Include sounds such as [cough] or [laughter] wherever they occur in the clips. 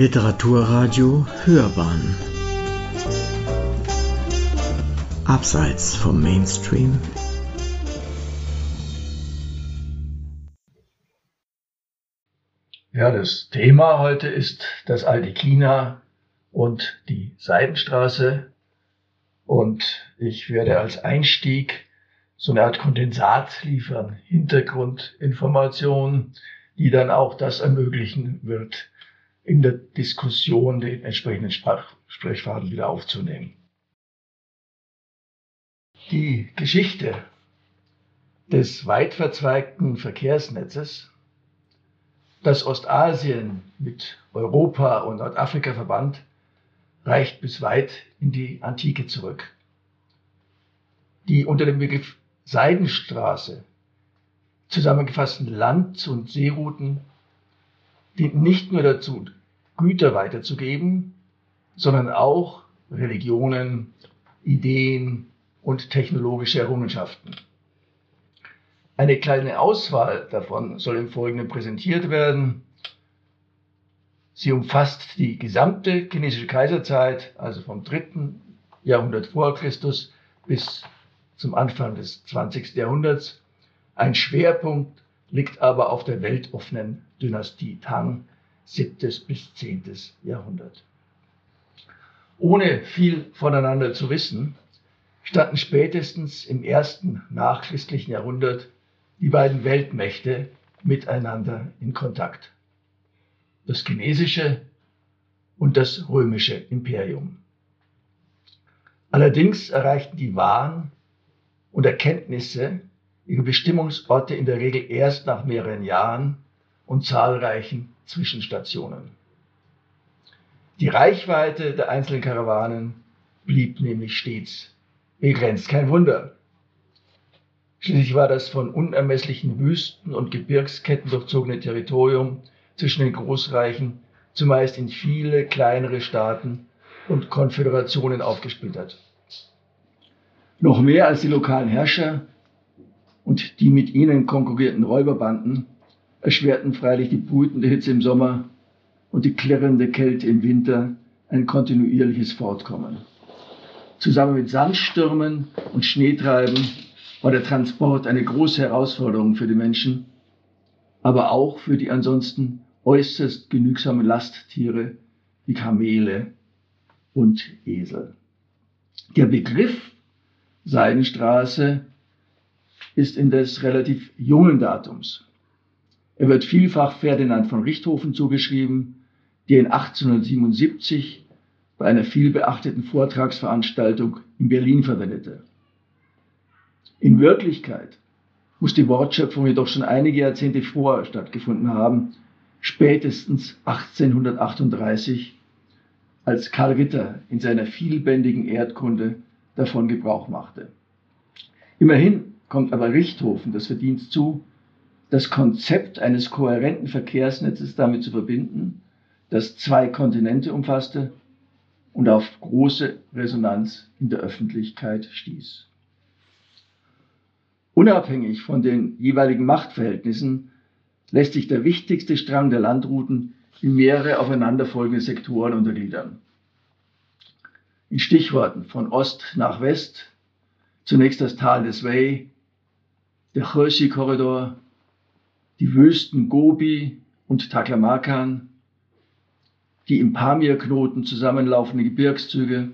Literaturradio Hörbahn. Abseits vom Mainstream. Ja, das Thema heute ist das alte China und die Seidenstraße. Und ich werde als Einstieg so eine Art Kondensat liefern, Hintergrundinformationen, die dann auch das ermöglichen wird, in der Diskussion den entsprechenden Sprach Sprechfaden wieder aufzunehmen. Die Geschichte des weit verzweigten Verkehrsnetzes das Ostasien mit Europa und Nordafrika verband, reicht bis weit in die Antike zurück. Die unter dem Begriff Seidenstraße zusammengefassten Land- und Seerouten dienten nicht nur dazu, Güter weiterzugeben, sondern auch Religionen, Ideen und technologische Errungenschaften. Eine kleine Auswahl davon soll im Folgenden präsentiert werden. Sie umfasst die gesamte chinesische Kaiserzeit, also vom 3. Jahrhundert vor Christus bis zum Anfang des 20. Jahrhunderts. Ein Schwerpunkt liegt aber auf der weltoffenen Dynastie Tang, 7. bis 10. Jahrhundert. Ohne viel voneinander zu wissen, standen spätestens im ersten nachchristlichen Jahrhundert die beiden Weltmächte miteinander in Kontakt. Das chinesische und das römische Imperium. Allerdings erreichten die Waren und Erkenntnisse ihre Bestimmungsorte in der Regel erst nach mehreren Jahren und zahlreichen Zwischenstationen. Die Reichweite der einzelnen Karawanen blieb nämlich stets begrenzt. Kein Wunder, Schließlich war das von unermesslichen Wüsten und Gebirgsketten durchzogene Territorium zwischen den Großreichen zumeist in viele kleinere Staaten und Konföderationen aufgesplittert. Noch mehr als die lokalen Herrscher und die mit ihnen konkurrierten Räuberbanden erschwerten freilich die brütende Hitze im Sommer und die klirrende Kälte im Winter ein kontinuierliches Fortkommen. Zusammen mit Sandstürmen und Schneetreiben war der Transport eine große Herausforderung für die Menschen, aber auch für die ansonsten äußerst genügsamen Lasttiere wie Kamele und Esel. Der Begriff Seidenstraße ist indes relativ jungen Datums. Er wird vielfach Ferdinand von Richthofen zugeschrieben, der ihn 1877 bei einer vielbeachteten Vortragsveranstaltung in Berlin verwendete. In Wirklichkeit muss die Wortschöpfung jedoch schon einige Jahrzehnte vorher stattgefunden haben, spätestens 1838, als Karl Ritter in seiner vielbändigen Erdkunde davon Gebrauch machte. Immerhin kommt aber Richthofen das Verdienst zu, das Konzept eines kohärenten Verkehrsnetzes damit zu verbinden, das zwei Kontinente umfasste und auf große Resonanz in der Öffentlichkeit stieß. Unabhängig von den jeweiligen Machtverhältnissen lässt sich der wichtigste Strang der Landrouten in mehrere aufeinanderfolgende Sektoren untergliedern. In Stichworten von Ost nach West zunächst das Tal des Wei, der Hershey-Korridor, die Wüsten Gobi und Taklamakan, die im Pamir-Knoten zusammenlaufenden Gebirgszüge,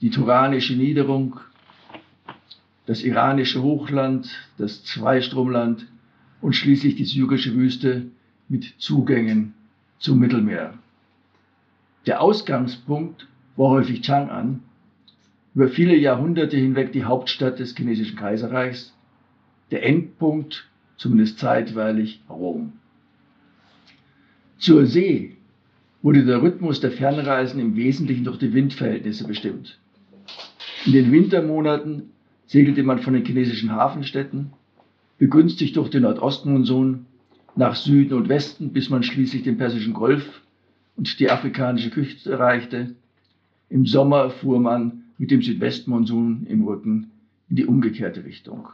die Turanische Niederung das iranische Hochland, das Zweistromland und schließlich die syrische Wüste mit Zugängen zum Mittelmeer. Der Ausgangspunkt war häufig Chang'an, über viele Jahrhunderte hinweg die Hauptstadt des chinesischen Kaiserreichs, der Endpunkt, zumindest zeitweilig, Rom. Zur See wurde der Rhythmus der Fernreisen im Wesentlichen durch die Windverhältnisse bestimmt. In den Wintermonaten segelte man von den chinesischen Hafenstädten, begünstigt durch den Nordostmonsun, nach Süden und Westen, bis man schließlich den Persischen Golf und die afrikanische Küste erreichte. Im Sommer fuhr man mit dem Südwestmonsun im Rücken in die umgekehrte Richtung.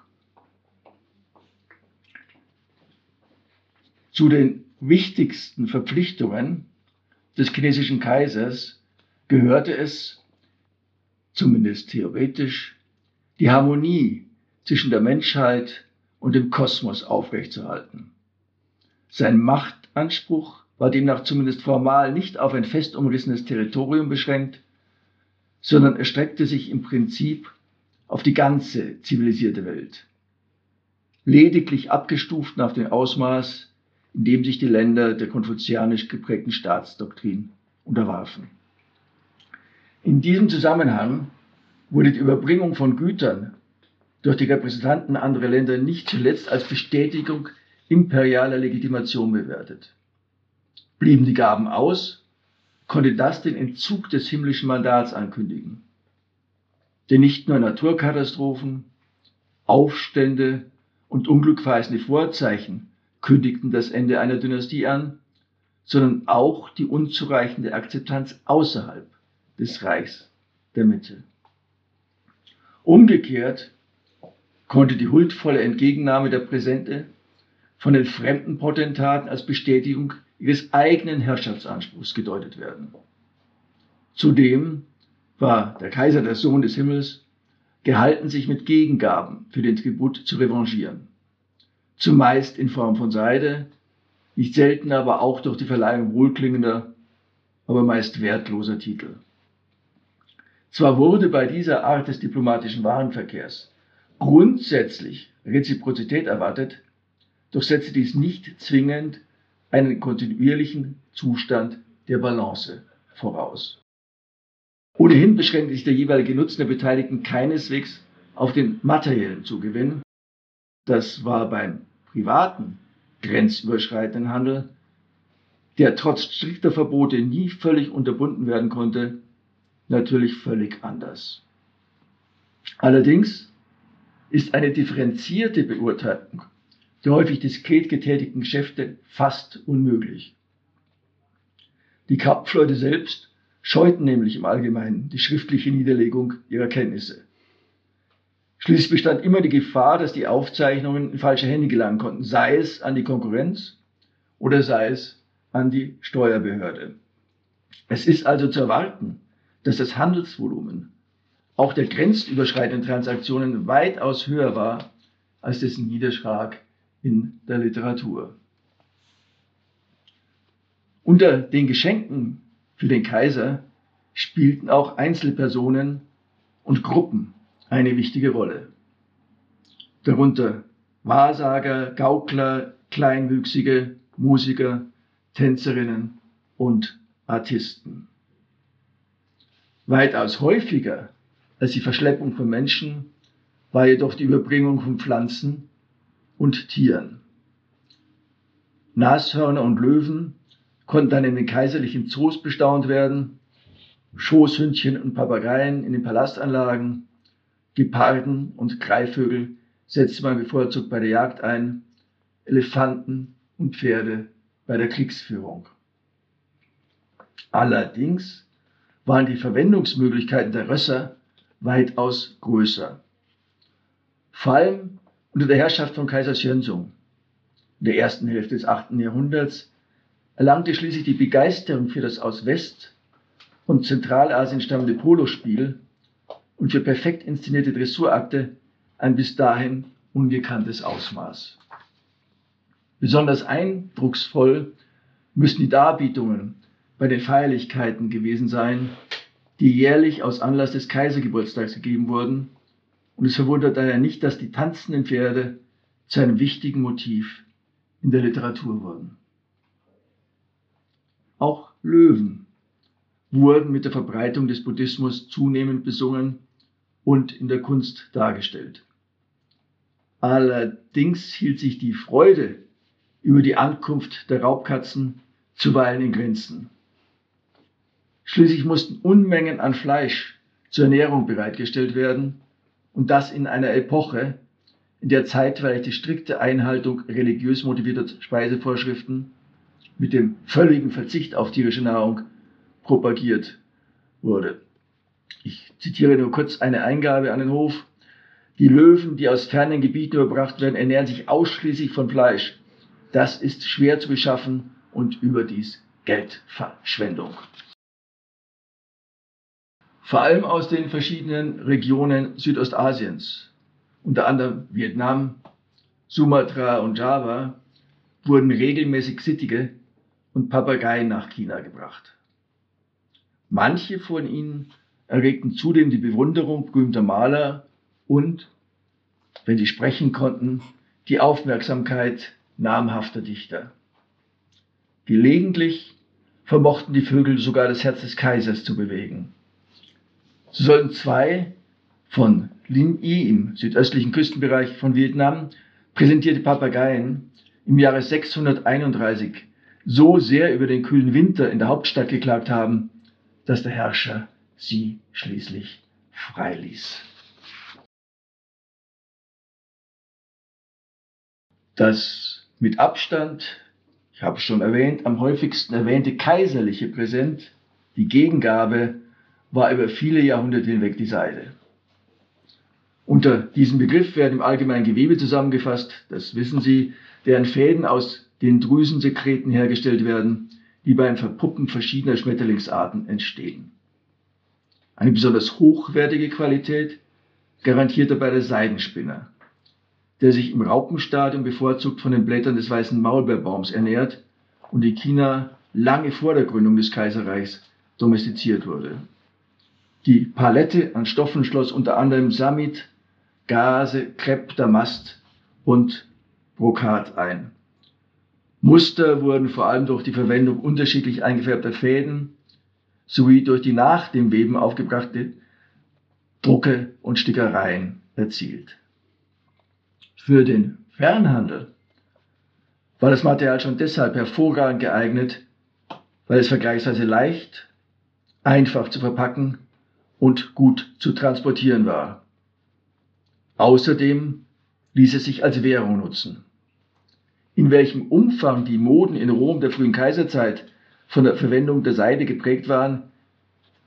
Zu den wichtigsten Verpflichtungen des chinesischen Kaisers gehörte es, zumindest theoretisch, die Harmonie zwischen der Menschheit und dem Kosmos aufrechtzuerhalten. Sein Machtanspruch war demnach zumindest formal nicht auf ein fest umrissenes Territorium beschränkt, sondern erstreckte sich im Prinzip auf die ganze zivilisierte Welt. Lediglich abgestuft nach dem Ausmaß, in dem sich die Länder der konfuzianisch geprägten Staatsdoktrin unterwarfen. In diesem Zusammenhang wurde die Überbringung von Gütern durch die Repräsentanten anderer Länder nicht zuletzt als Bestätigung imperialer Legitimation bewertet. Blieben die Gaben aus, konnte das den Entzug des himmlischen Mandats ankündigen. Denn nicht nur Naturkatastrophen, Aufstände und unglückverheißende Vorzeichen kündigten das Ende einer Dynastie an, sondern auch die unzureichende Akzeptanz außerhalb des Reichs der Mitte. Umgekehrt konnte die huldvolle Entgegennahme der Präsente von den fremden Potentaten als Bestätigung ihres eigenen Herrschaftsanspruchs gedeutet werden. Zudem war der Kaiser der Sohn des Himmels gehalten, sich mit Gegengaben für den Tribut zu revanchieren. Zumeist in Form von Seide, nicht selten aber auch durch die Verleihung wohlklingender, aber meist wertloser Titel. Zwar wurde bei dieser Art des diplomatischen Warenverkehrs grundsätzlich Reziprozität erwartet, doch setzte dies nicht zwingend einen kontinuierlichen Zustand der Balance voraus. Ohnehin beschränkte sich der jeweilige Nutzen der Beteiligten keineswegs auf den materiellen Zugewinn. Das war beim privaten, grenzüberschreitenden Handel, der trotz strikter Verbote nie völlig unterbunden werden konnte, natürlich völlig anders. Allerdings ist eine differenzierte Beurteilung der häufig diskret getätigten Geschäfte fast unmöglich. Die Kampfleute selbst scheuten nämlich im Allgemeinen die schriftliche Niederlegung ihrer Kenntnisse. Schließlich bestand immer die Gefahr, dass die Aufzeichnungen in falsche Hände gelangen konnten, sei es an die Konkurrenz oder sei es an die Steuerbehörde. Es ist also zu erwarten, dass das Handelsvolumen auch der grenzüberschreitenden Transaktionen weitaus höher war als dessen Niederschlag in der Literatur. Unter den Geschenken für den Kaiser spielten auch Einzelpersonen und Gruppen eine wichtige Rolle. Darunter Wahrsager, Gaukler, Kleinwüchsige, Musiker, Tänzerinnen und Artisten. Weitaus häufiger als die Verschleppung von Menschen war jedoch die Überbringung von Pflanzen und Tieren. Nashörner und Löwen konnten dann in den kaiserlichen Zoos bestaunt werden, Schoßhündchen und Papageien in den Palastanlagen, Geparden und Greifvögel setzte man bevorzugt bei der Jagd ein, Elefanten und Pferde bei der Kriegsführung. Allerdings waren die Verwendungsmöglichkeiten der Rösser weitaus größer. Vor allem unter der Herrschaft von Kaiser Xuanzong in der ersten Hälfte des 8. Jahrhunderts erlangte schließlich die Begeisterung für das aus West- und Zentralasien stammende Polospiel und für perfekt inszenierte Dressurakte ein bis dahin ungekanntes Ausmaß. Besonders eindrucksvoll müssen die Darbietungen bei den Feierlichkeiten gewesen sein, die jährlich aus Anlass des Kaisergeburtstags gegeben wurden und es verwundert daher nicht, dass die tanzenden Pferde zu einem wichtigen Motiv in der Literatur wurden. Auch Löwen wurden mit der Verbreitung des Buddhismus zunehmend besungen und in der Kunst dargestellt. Allerdings hielt sich die Freude über die Ankunft der Raubkatzen zuweilen in Grenzen. Schließlich mussten Unmengen an Fleisch zur Ernährung bereitgestellt werden und das in einer Epoche, in der zeitweilig die strikte Einhaltung religiös motivierter Speisevorschriften mit dem völligen Verzicht auf tierische Nahrung propagiert wurde. Ich zitiere nur kurz eine Eingabe an den Hof. Die Löwen, die aus fernen Gebieten überbracht werden, ernähren sich ausschließlich von Fleisch. Das ist schwer zu beschaffen und überdies Geldverschwendung. Vor allem aus den verschiedenen Regionen Südostasiens, unter anderem Vietnam, Sumatra und Java, wurden regelmäßig Sittige und Papageien nach China gebracht. Manche von ihnen erregten zudem die Bewunderung berühmter Maler und, wenn sie sprechen konnten, die Aufmerksamkeit namhafter Dichter. Gelegentlich vermochten die Vögel sogar das Herz des Kaisers zu bewegen. So sollten zwei von Lin Yi im südöstlichen Küstenbereich von Vietnam präsentierte Papageien im Jahre 631 so sehr über den kühlen Winter in der Hauptstadt geklagt haben, dass der Herrscher sie schließlich freiließ. Das mit Abstand, ich habe schon erwähnt, am häufigsten erwähnte kaiserliche Präsent, die Gegengabe, war über viele Jahrhunderte hinweg die Seide. Unter diesem Begriff werden im Allgemeinen Gewebe zusammengefasst, das wissen Sie, deren Fäden aus den Drüsensekreten hergestellt werden, die beim Verpuppen verschiedener Schmetterlingsarten entstehen. Eine besonders hochwertige Qualität garantiert dabei der Seidenspinner, der sich im Raupenstadium bevorzugt von den Blättern des weißen Maulbeerbaums ernährt und in China lange vor der Gründung des Kaiserreichs domestiziert wurde. Die Palette an Stoffen schloss unter anderem Samit, Gase, Krepp, Damast und Brokat ein. Muster wurden vor allem durch die Verwendung unterschiedlich eingefärbter Fäden sowie durch die nach dem Weben aufgebrachte Drucke und Stickereien erzielt. Für den Fernhandel war das Material schon deshalb hervorragend geeignet, weil es vergleichsweise leicht, einfach zu verpacken und gut zu transportieren war. Außerdem ließ es sich als Währung nutzen. In welchem Umfang die Moden in Rom der frühen Kaiserzeit von der Verwendung der Seide geprägt waren,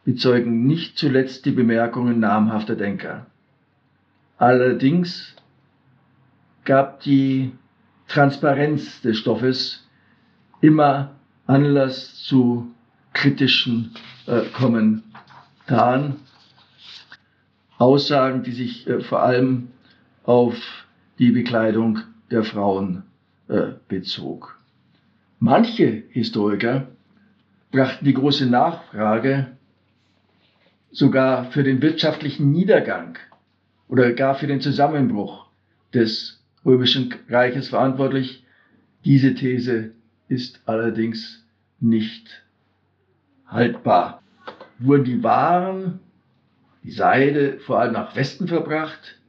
bezeugen nicht zuletzt die Bemerkungen namhafter Denker. Allerdings gab die Transparenz des Stoffes immer Anlass zu kritischen äh, Kommentaren, Aussagen, die sich äh, vor allem auf die Bekleidung der Frauen äh, bezog. Manche Historiker brachten die große Nachfrage sogar für den wirtschaftlichen Niedergang oder gar für den Zusammenbruch des römischen Reiches verantwortlich. Diese These ist allerdings nicht haltbar. Wurden die Waren, die Seide vor allem nach Westen verbracht,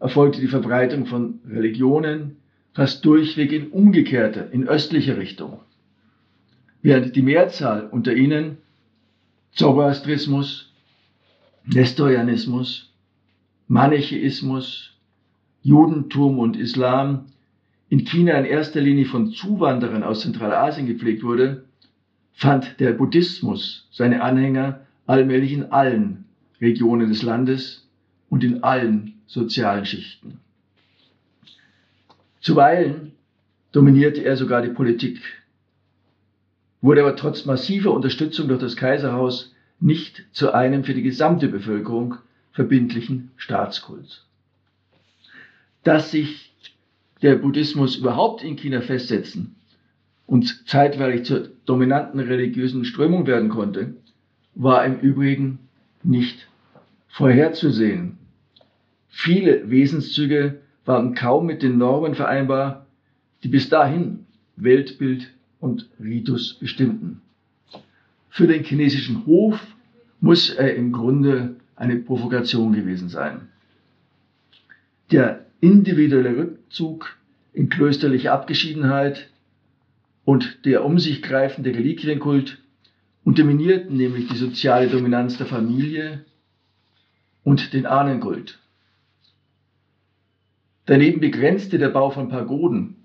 erfolgte die Verbreitung von Religionen fast durchweg in umgekehrter, in östlicher Richtung während die Mehrzahl unter ihnen Zoroastrismus, Nestorianismus, Manichäismus, Judentum und Islam in China in erster Linie von Zuwanderern aus Zentralasien gepflegt wurde, fand der Buddhismus seine Anhänger allmählich in allen Regionen des Landes und in allen sozialen Schichten. Zuweilen dominierte er sogar die Politik wurde aber trotz massiver Unterstützung durch das Kaiserhaus nicht zu einem für die gesamte Bevölkerung verbindlichen Staatskult. Dass sich der Buddhismus überhaupt in China festsetzen und zeitweilig zur dominanten religiösen Strömung werden konnte, war im Übrigen nicht vorherzusehen. Viele Wesenszüge waren kaum mit den Normen vereinbar, die bis dahin Weltbild und Ritus bestimmten. Für den chinesischen Hof muss er im Grunde eine Provokation gewesen sein. Der individuelle Rückzug in klösterliche Abgeschiedenheit und der um sich greifende Reliquienkult unterminierten nämlich die soziale Dominanz der Familie und den Ahnenkult. Daneben begrenzte der Bau von Pagoden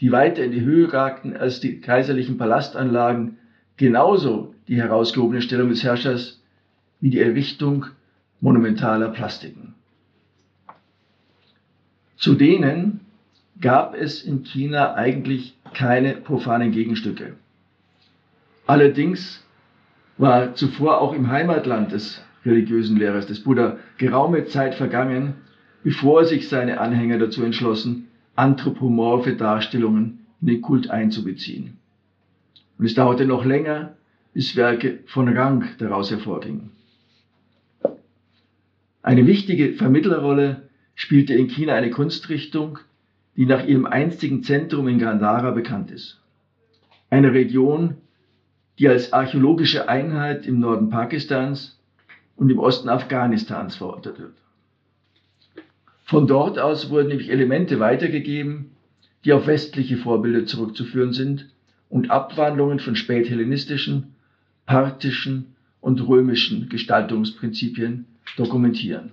die weiter in die Höhe ragten als die kaiserlichen Palastanlagen, genauso die herausgehobene Stellung des Herrschers wie die Errichtung monumentaler Plastiken. Zu denen gab es in China eigentlich keine profanen Gegenstücke. Allerdings war zuvor auch im Heimatland des religiösen Lehrers des Buddha geraume Zeit vergangen, bevor sich seine Anhänger dazu entschlossen, anthropomorphe Darstellungen in den Kult einzubeziehen. Und es dauerte noch länger, bis Werke von Rang daraus hervorgingen. Eine wichtige Vermittlerrolle spielte in China eine Kunstrichtung, die nach ihrem einstigen Zentrum in Gandhara bekannt ist. Eine Region, die als archäologische Einheit im Norden Pakistans und im Osten Afghanistans verortet wird. Von dort aus wurden nämlich Elemente weitergegeben, die auf westliche Vorbilder zurückzuführen sind und Abwandlungen von späthellenistischen, parthischen und römischen Gestaltungsprinzipien dokumentieren.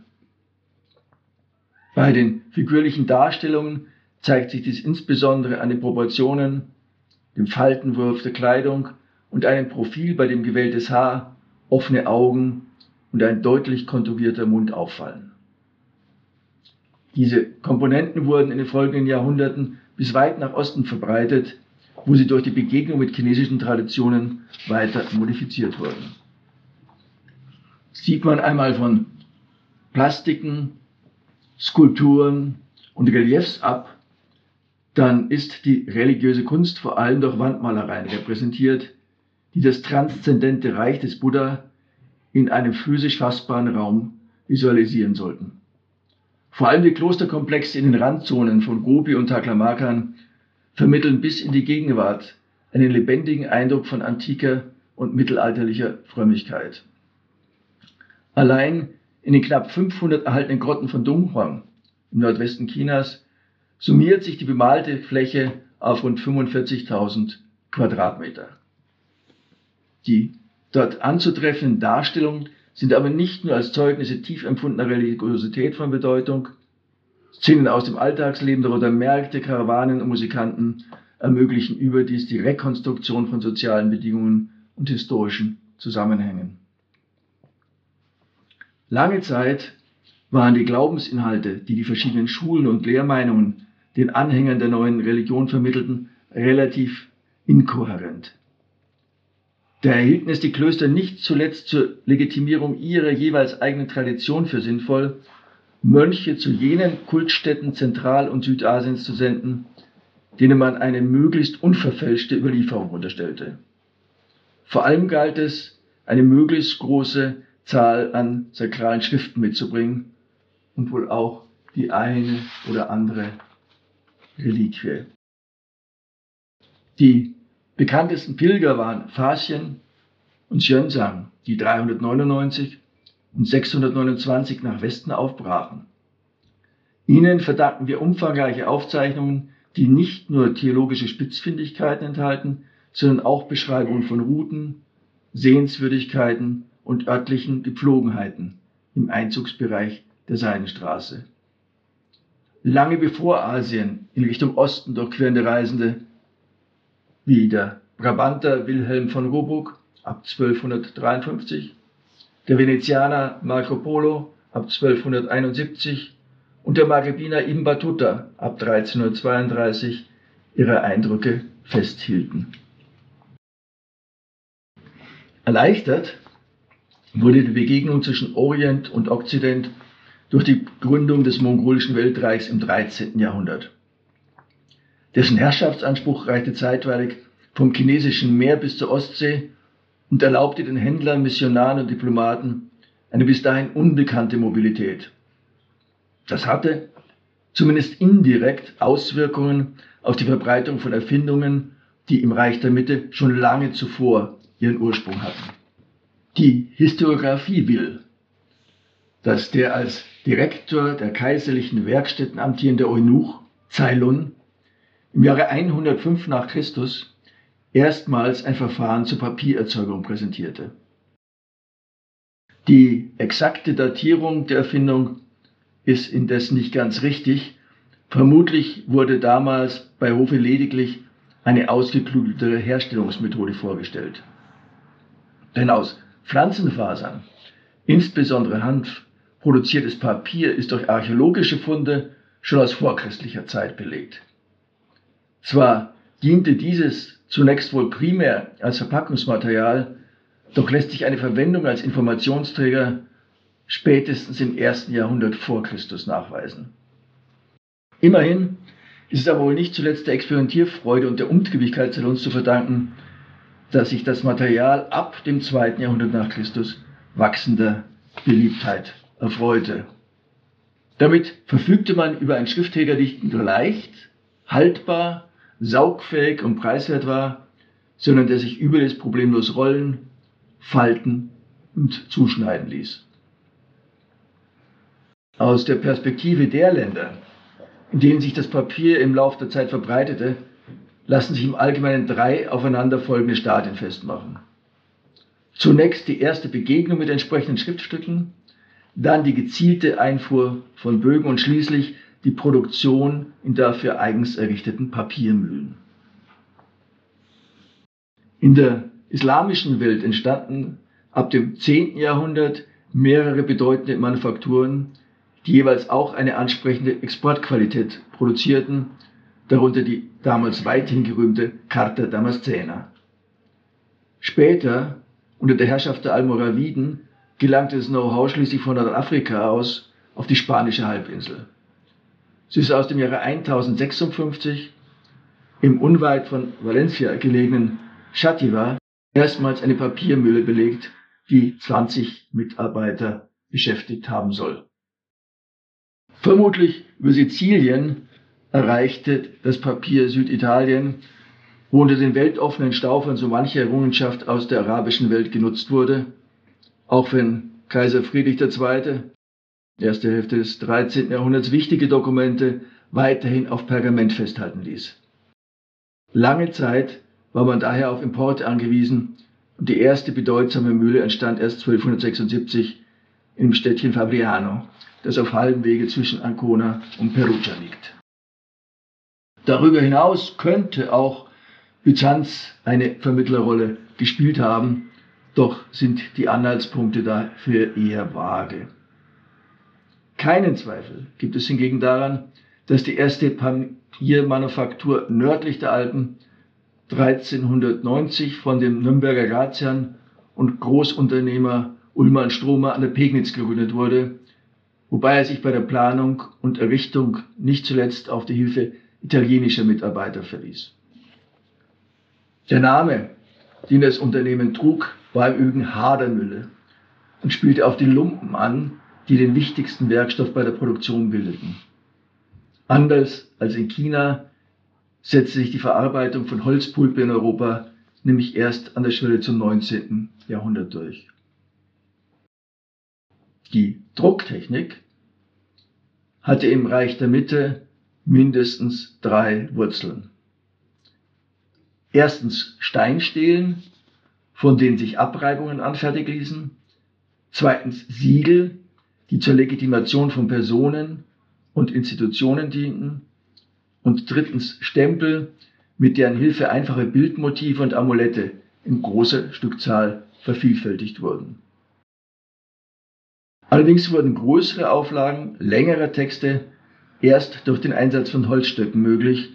Bei den figürlichen Darstellungen zeigt sich dies insbesondere an den Proportionen, dem Faltenwurf der Kleidung und einem Profil, bei dem gewähltes Haar, offene Augen und ein deutlich konturierter Mund auffallen. Diese Komponenten wurden in den folgenden Jahrhunderten bis weit nach Osten verbreitet, wo sie durch die Begegnung mit chinesischen Traditionen weiter modifiziert wurden. Sieht man einmal von Plastiken, Skulpturen und Reliefs ab, dann ist die religiöse Kunst vor allem durch Wandmalereien repräsentiert, die das transzendente Reich des Buddha in einem physisch fassbaren Raum visualisieren sollten. Vor allem die Klosterkomplexe in den Randzonen von Gobi und Taklamakan vermitteln bis in die Gegenwart einen lebendigen Eindruck von antiker und mittelalterlicher Frömmigkeit. Allein in den knapp 500 erhaltenen Grotten von Dunhuang im Nordwesten Chinas summiert sich die bemalte Fläche auf rund 45.000 Quadratmeter. Die dort anzutreffenden Darstellungen sind aber nicht nur als Zeugnisse tief empfundener Religiosität von Bedeutung. Szenen aus dem Alltagsleben der Märkte, Karawanen und Musikanten ermöglichen überdies die Rekonstruktion von sozialen Bedingungen und historischen Zusammenhängen. Lange Zeit waren die Glaubensinhalte, die die verschiedenen Schulen und Lehrmeinungen den Anhängern der neuen Religion vermittelten, relativ inkohärent. Erhielten es die Klöster nicht zuletzt zur Legitimierung ihrer jeweils eigenen Tradition für sinnvoll, Mönche zu jenen Kultstätten Zentral- und Südasiens zu senden, denen man eine möglichst unverfälschte Überlieferung unterstellte. Vor allem galt es, eine möglichst große Zahl an sakralen Schriften mitzubringen und wohl auch die eine oder andere Reliquie. Die bekanntesten Pilger waren Fasien und Xuanzang, die 399 und 629 nach Westen aufbrachen. Ihnen verdanken wir umfangreiche Aufzeichnungen, die nicht nur theologische Spitzfindigkeiten enthalten, sondern auch Beschreibungen von Routen, Sehenswürdigkeiten und örtlichen Gepflogenheiten im Einzugsbereich der Seidenstraße. Lange bevor Asien in Richtung Osten durchquerende Reisende wie der Brabanter Wilhelm von Roburg ab 1253, der Venezianer Marco Polo ab 1271 und der Maghrebiner Ibn Battuta ab 1332 ihre Eindrücke festhielten. Erleichtert wurde die Begegnung zwischen Orient und Okzident durch die Gründung des mongolischen Weltreichs im 13. Jahrhundert. Dessen Herrschaftsanspruch reichte zeitweilig vom chinesischen Meer bis zur Ostsee und erlaubte den Händlern, Missionaren und Diplomaten eine bis dahin unbekannte Mobilität. Das hatte zumindest indirekt Auswirkungen auf die Verbreitung von Erfindungen, die im Reich der Mitte schon lange zuvor ihren Ursprung hatten. Die Historiographie will, dass der als Direktor der kaiserlichen Werkstätten amtierende Eunuch Ceylon im Jahre 105 nach Christus erstmals ein Verfahren zur Papiererzeugung präsentierte. Die exakte Datierung der Erfindung ist indes nicht ganz richtig. Vermutlich wurde damals bei Hofe lediglich eine ausgeklügelte Herstellungsmethode vorgestellt. Denn aus Pflanzenfasern, insbesondere Hanf, produziertes Papier ist durch archäologische Funde schon aus vorchristlicher Zeit belegt. Zwar diente dieses zunächst wohl primär als Verpackungsmaterial, doch lässt sich eine Verwendung als Informationsträger spätestens im ersten Jahrhundert vor Christus nachweisen. Immerhin ist es aber wohl nicht zuletzt der Experimentierfreude und der Umtriebigkeit Salons zu verdanken, dass sich das Material ab dem zweiten Jahrhundert nach Christus wachsender Beliebtheit erfreute. Damit verfügte man über ein Schriftträgerdichten, leicht, haltbar, saugfähig und preiswert war, sondern der sich überall problemlos rollen, falten und zuschneiden ließ. Aus der Perspektive der Länder, in denen sich das Papier im Laufe der Zeit verbreitete, lassen sich im Allgemeinen drei aufeinanderfolgende Stadien festmachen. Zunächst die erste Begegnung mit entsprechenden Schriftstücken, dann die gezielte Einfuhr von Bögen und schließlich die Produktion in dafür eigens errichteten Papiermühlen. In der islamischen Welt entstanden ab dem 10. Jahrhundert mehrere bedeutende Manufakturen, die jeweils auch eine ansprechende Exportqualität produzierten, darunter die damals weithin gerühmte Carta Damascena. Später, unter der Herrschaft der Almoraviden, gelangte das Know-how schließlich von Nordafrika aus auf die spanische Halbinsel. Sie ist aus dem Jahre 1056 im unweit von Valencia gelegenen Chativa erstmals eine Papiermühle belegt, die 20 Mitarbeiter beschäftigt haben soll. Vermutlich über Sizilien erreichte das Papier Süditalien, wo unter den weltoffenen Staufern so manche Errungenschaft aus der arabischen Welt genutzt wurde, auch wenn Kaiser Friedrich II. Erste Hälfte des 13. Jahrhunderts wichtige Dokumente weiterhin auf Pergament festhalten ließ. Lange Zeit war man daher auf Importe angewiesen und die erste bedeutsame Mühle entstand erst 1276 im Städtchen Fabriano, das auf halbem Wege zwischen Ancona und Perugia liegt. Darüber hinaus könnte auch Byzanz eine Vermittlerrolle gespielt haben, doch sind die Anhaltspunkte dafür eher vage. Keinen Zweifel gibt es hingegen daran, dass die erste Papiermanufaktur nördlich der Alpen 1390 von dem Nürnberger Ratsherrn und Großunternehmer Ullmann Stromer an der Pegnitz gegründet wurde, wobei er sich bei der Planung und Errichtung nicht zuletzt auf die Hilfe italienischer Mitarbeiter verwies. Der Name, den das Unternehmen trug, war im Übrigen Hadermülle und spielte auf die Lumpen an, die den wichtigsten Werkstoff bei der Produktion bildeten. Anders als in China setzte sich die Verarbeitung von Holzpulpe in Europa nämlich erst an der Schwelle zum 19. Jahrhundert durch. Die Drucktechnik hatte im Reich der Mitte mindestens drei Wurzeln. Erstens Steinstelen, von denen sich Abreibungen anfertigen ließen. Zweitens Siegel, die zur Legitimation von Personen und Institutionen dienten und drittens Stempel, mit deren Hilfe einfache Bildmotive und Amulette in großer Stückzahl vervielfältigt wurden. Allerdings wurden größere Auflagen längerer Texte erst durch den Einsatz von Holzstöcken möglich,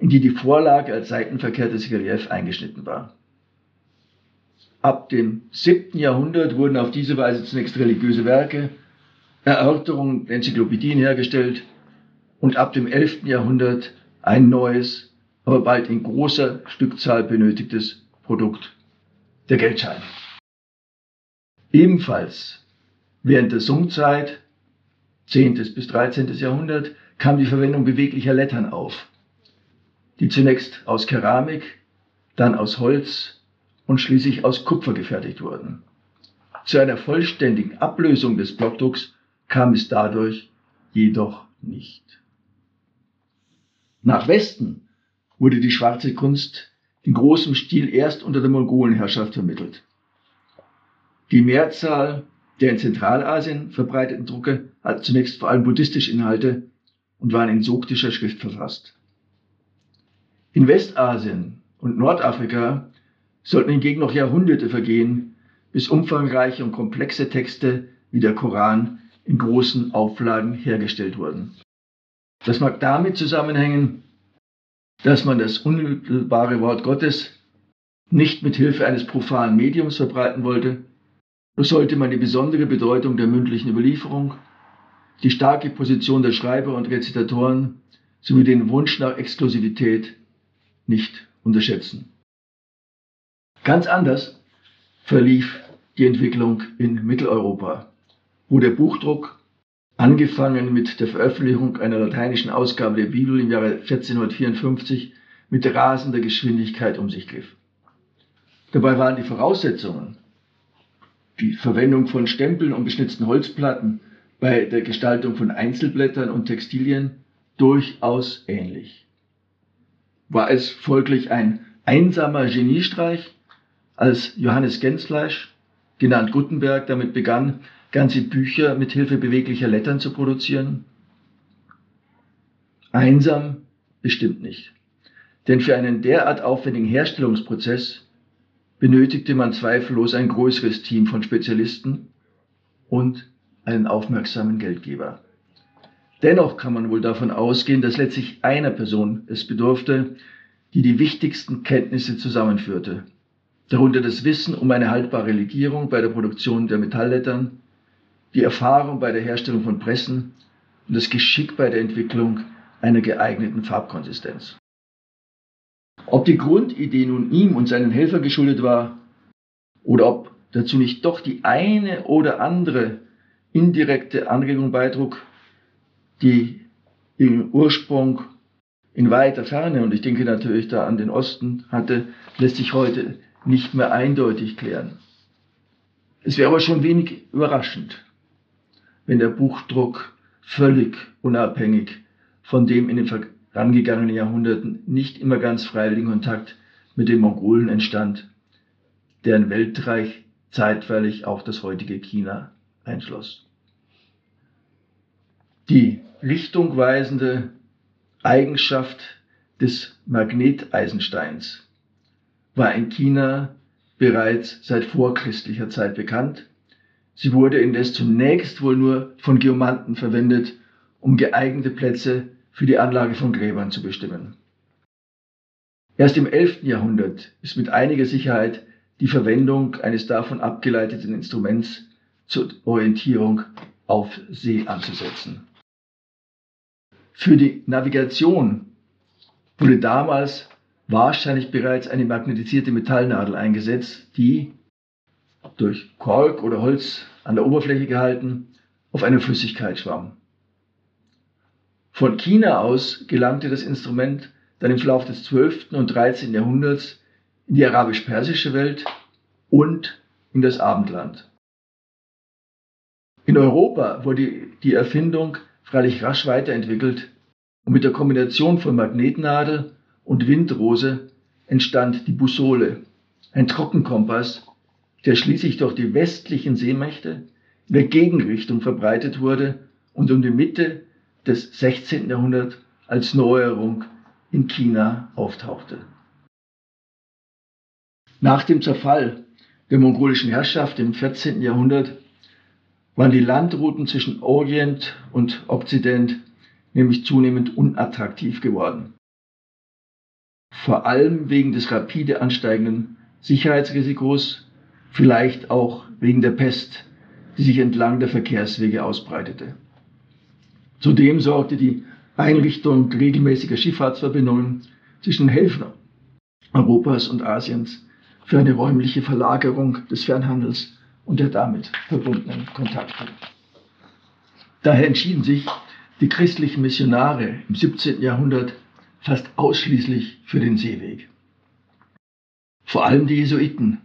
in die die Vorlage als seitenverkehrtes Relief eingeschnitten war. Ab dem 7. Jahrhundert wurden auf diese Weise zunächst religiöse Werke, Erörterungen, Enzyklopädien hergestellt, und ab dem 11. Jahrhundert ein neues, aber bald in großer Stückzahl benötigtes Produkt, der Geldschein. Ebenfalls während der Sungzeit, 10. bis 13. Jahrhundert, kam die Verwendung beweglicher Lettern auf, die zunächst aus Keramik, dann aus Holz und schließlich aus Kupfer gefertigt wurden. Zu einer vollständigen Ablösung des Blockdrucks kam es dadurch jedoch nicht. Nach Westen wurde die schwarze Kunst in großem Stil erst unter der Mongolenherrschaft vermittelt. Die Mehrzahl der in Zentralasien verbreiteten Drucke hatten zunächst vor allem buddhistische Inhalte und waren in soktischer Schrift verfasst. In Westasien und Nordafrika sollten hingegen noch Jahrhunderte vergehen, bis umfangreiche und komplexe Texte wie der Koran in großen Auflagen hergestellt wurden. Das mag damit zusammenhängen, dass man das unmittelbare Wort Gottes nicht mit Hilfe eines profanen Mediums verbreiten wollte, so sollte man die besondere Bedeutung der mündlichen Überlieferung, die starke Position der Schreiber und Rezitatoren sowie den Wunsch nach Exklusivität nicht unterschätzen. Ganz anders verlief die Entwicklung in Mitteleuropa, wo der Buchdruck, angefangen mit der Veröffentlichung einer lateinischen Ausgabe der Bibel im Jahre 1454, mit rasender Geschwindigkeit um sich griff. Dabei waren die Voraussetzungen, die Verwendung von Stempeln und beschnitzten Holzplatten bei der Gestaltung von Einzelblättern und Textilien durchaus ähnlich. War es folglich ein einsamer Geniestreich, als Johannes Gensfleisch, genannt Gutenberg, damit begann, ganze Bücher mit Hilfe beweglicher Lettern zu produzieren? Einsam bestimmt nicht. Denn für einen derart aufwendigen Herstellungsprozess benötigte man zweifellos ein größeres Team von Spezialisten und einen aufmerksamen Geldgeber. Dennoch kann man wohl davon ausgehen, dass letztlich einer Person es bedurfte, die die wichtigsten Kenntnisse zusammenführte, darunter das Wissen um eine haltbare Legierung bei der Produktion der Metalllettern, die Erfahrung bei der Herstellung von Pressen und das Geschick bei der Entwicklung einer geeigneten Farbkonsistenz. Ob die Grundidee nun ihm und seinen Helfern geschuldet war oder ob dazu nicht doch die eine oder andere indirekte Anregung beitrug, die ihren Ursprung in weiter Ferne, und ich denke natürlich da an den Osten, hatte, lässt sich heute nicht mehr eindeutig klären. Es wäre aber schon wenig überraschend, wenn der Buchdruck völlig unabhängig von dem in den vorangegangenen Jahrhunderten nicht immer ganz freiwilligen Kontakt mit den Mongolen entstand, deren Weltreich zeitweilig auch das heutige China einschloss. Die richtungweisende Eigenschaft des Magneteisensteins war in China bereits seit vorchristlicher Zeit bekannt. Sie wurde indes zunächst wohl nur von Geomanten verwendet, um geeignete Plätze für die Anlage von Gräbern zu bestimmen. Erst im 11. Jahrhundert ist mit einiger Sicherheit die Verwendung eines davon abgeleiteten Instruments zur Orientierung auf See anzusetzen. Für die Navigation wurde damals wahrscheinlich bereits eine magnetisierte Metallnadel eingesetzt, die durch Kork oder Holz an der Oberfläche gehalten auf einer Flüssigkeit schwamm. Von China aus gelangte das Instrument dann im Verlauf des 12. und 13. Jahrhunderts in die arabisch-persische Welt und in das Abendland. In Europa wurde die Erfindung freilich rasch weiterentwickelt und mit der Kombination von Magnetnadel und Windrose entstand die Bussole, ein Trockenkompass, der schließlich durch die westlichen Seemächte in der Gegenrichtung verbreitet wurde und um die Mitte des 16. Jahrhunderts als Neuerung in China auftauchte. Nach dem Zerfall der mongolischen Herrschaft im 14. Jahrhundert waren die Landrouten zwischen Orient und Okzident nämlich zunehmend unattraktiv geworden. Vor allem wegen des rapide ansteigenden Sicherheitsrisikos, vielleicht auch wegen der Pest, die sich entlang der Verkehrswege ausbreitete. Zudem sorgte die Einrichtung regelmäßiger Schifffahrtsverbindungen zwischen Häfen Europas und Asiens für eine räumliche Verlagerung des Fernhandels und der damit verbundenen Kontakte. Daher entschieden sich die christlichen Missionare im 17. Jahrhundert fast ausschließlich für den Seeweg. Vor allem die Jesuiten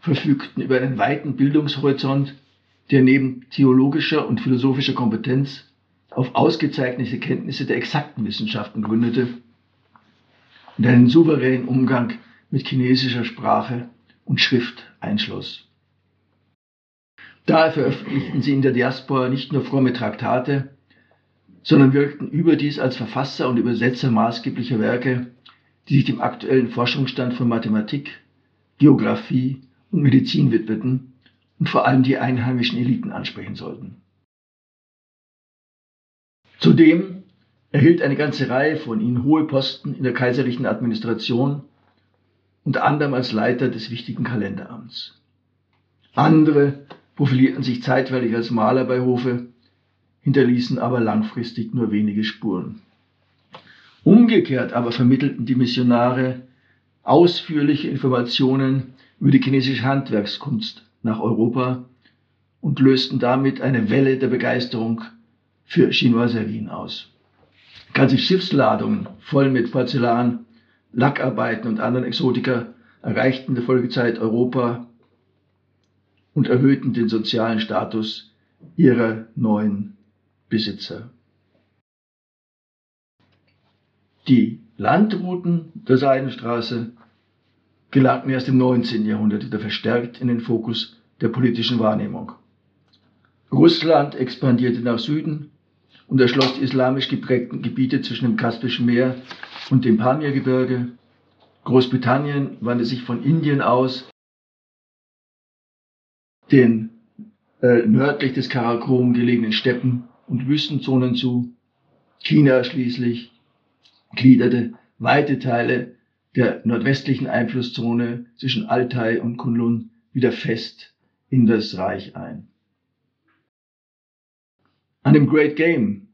verfügten über einen weiten Bildungshorizont, der neben theologischer und philosophischer Kompetenz auf ausgezeichnete Kenntnisse der exakten Wissenschaften gründete und einen souveränen Umgang mit chinesischer Sprache und Schrift einschloss. Daher veröffentlichten sie in der Diaspora nicht nur fromme Traktate, sondern wirkten überdies als Verfasser und Übersetzer maßgeblicher Werke, die sich dem aktuellen Forschungsstand von Mathematik, Geographie und Medizin widmeten und vor allem die einheimischen Eliten ansprechen sollten. Zudem erhielt eine ganze Reihe von ihnen hohe Posten in der kaiserlichen Administration, unter anderem als Leiter des wichtigen Kalenderamts. Andere profilierten sich zeitweilig als Maler bei Hofe, hinterließen aber langfristig nur wenige Spuren. Umgekehrt aber vermittelten die Missionare ausführliche Informationen über die chinesische Handwerkskunst nach Europa und lösten damit eine Welle der Begeisterung für Chinoiserien aus. Ganze Schiffsladungen voll mit Porzellan, Lackarbeiten und anderen Exotika erreichten in der Folgezeit Europa und erhöhten den sozialen Status ihrer neuen Besitzer. Die Landrouten der Seidenstraße gelangten erst im 19. Jahrhundert wieder verstärkt in den Fokus der politischen Wahrnehmung. Russland expandierte nach Süden und erschloss die islamisch geprägten Gebiete zwischen dem Kaspischen Meer und dem Pamirgebirge. Großbritannien wandte sich von Indien aus den äh, nördlich des Karakorum gelegenen Steppen und Wüstenzonen zu. China schließlich gliederte weite Teile der nordwestlichen Einflusszone zwischen Altai und Kunlun wieder fest in das Reich ein. An dem Great Game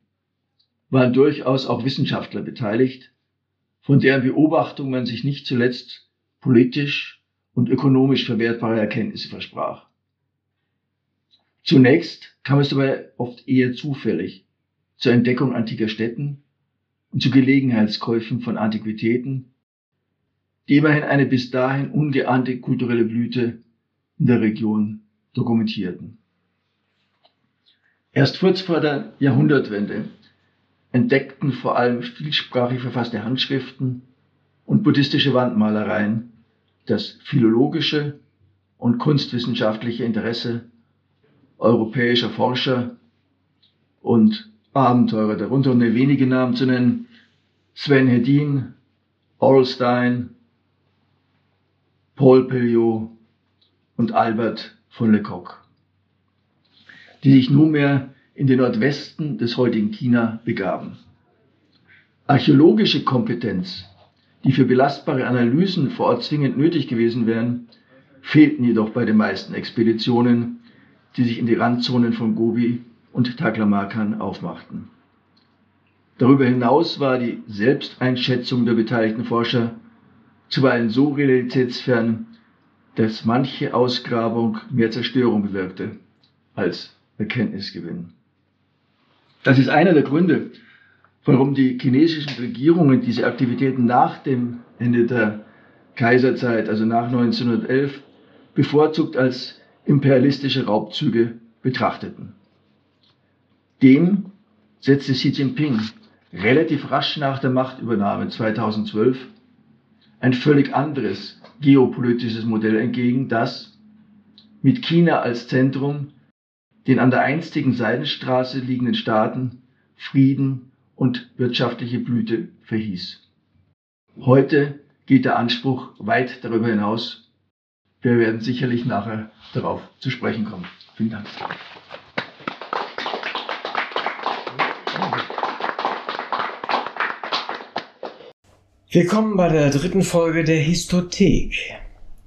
waren durchaus auch Wissenschaftler beteiligt, von deren Beobachtung man sich nicht zuletzt politisch und ökonomisch verwertbare Erkenntnisse versprach. Zunächst kam es dabei oft eher zufällig zur Entdeckung antiker Städten und zu Gelegenheitskäufen von Antiquitäten, die immerhin eine bis dahin ungeahnte kulturelle Blüte in der Region dokumentierten. Erst kurz vor der Jahrhundertwende entdeckten vor allem vielsprachig verfasste Handschriften und buddhistische Wandmalereien das philologische und kunstwissenschaftliche Interesse europäischer Forscher und Abenteurer, darunter um nur wenige Namen zu nennen, Sven Hedin, Orlstein, Paul Pelliot und Albert von Lecoq, die sich nunmehr in den Nordwesten des heutigen China begaben. Archäologische Kompetenz, die für belastbare Analysen vor Ort zwingend nötig gewesen wären, fehlten jedoch bei den meisten Expeditionen, die sich in die Randzonen von Gobi und Taklamakan aufmachten. Darüber hinaus war die Selbsteinschätzung der beteiligten Forscher zuweilen so realitätsfern, dass manche Ausgrabung mehr Zerstörung bewirkte als Erkenntnisgewinn. Das ist einer der Gründe, warum die chinesischen Regierungen diese Aktivitäten nach dem Ende der Kaiserzeit, also nach 1911, bevorzugt als imperialistische Raubzüge betrachteten. Dem setzte Xi Jinping relativ rasch nach der Machtübernahme 2012 ein völlig anderes geopolitisches Modell entgegen, das mit China als Zentrum den an der einstigen Seidenstraße liegenden Staaten Frieden und wirtschaftliche Blüte verhieß. Heute geht der Anspruch weit darüber hinaus. Wir werden sicherlich nachher darauf zu sprechen kommen. Vielen Dank. Willkommen bei der dritten Folge der Histothek,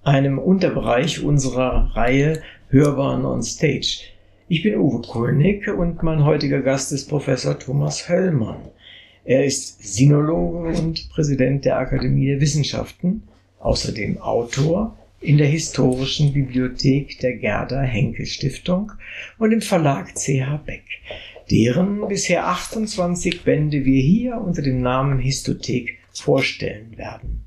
einem Unterbereich unserer Reihe Hörbaren on Stage. Ich bin Uwe Kulnig und mein heutiger Gast ist Professor Thomas Höllmann. Er ist Sinologe und Präsident der Akademie der Wissenschaften, außerdem Autor in der Historischen Bibliothek der Gerda Henkel Stiftung und im Verlag CH Beck, deren bisher 28 Bände wir hier unter dem Namen Histothek vorstellen werden.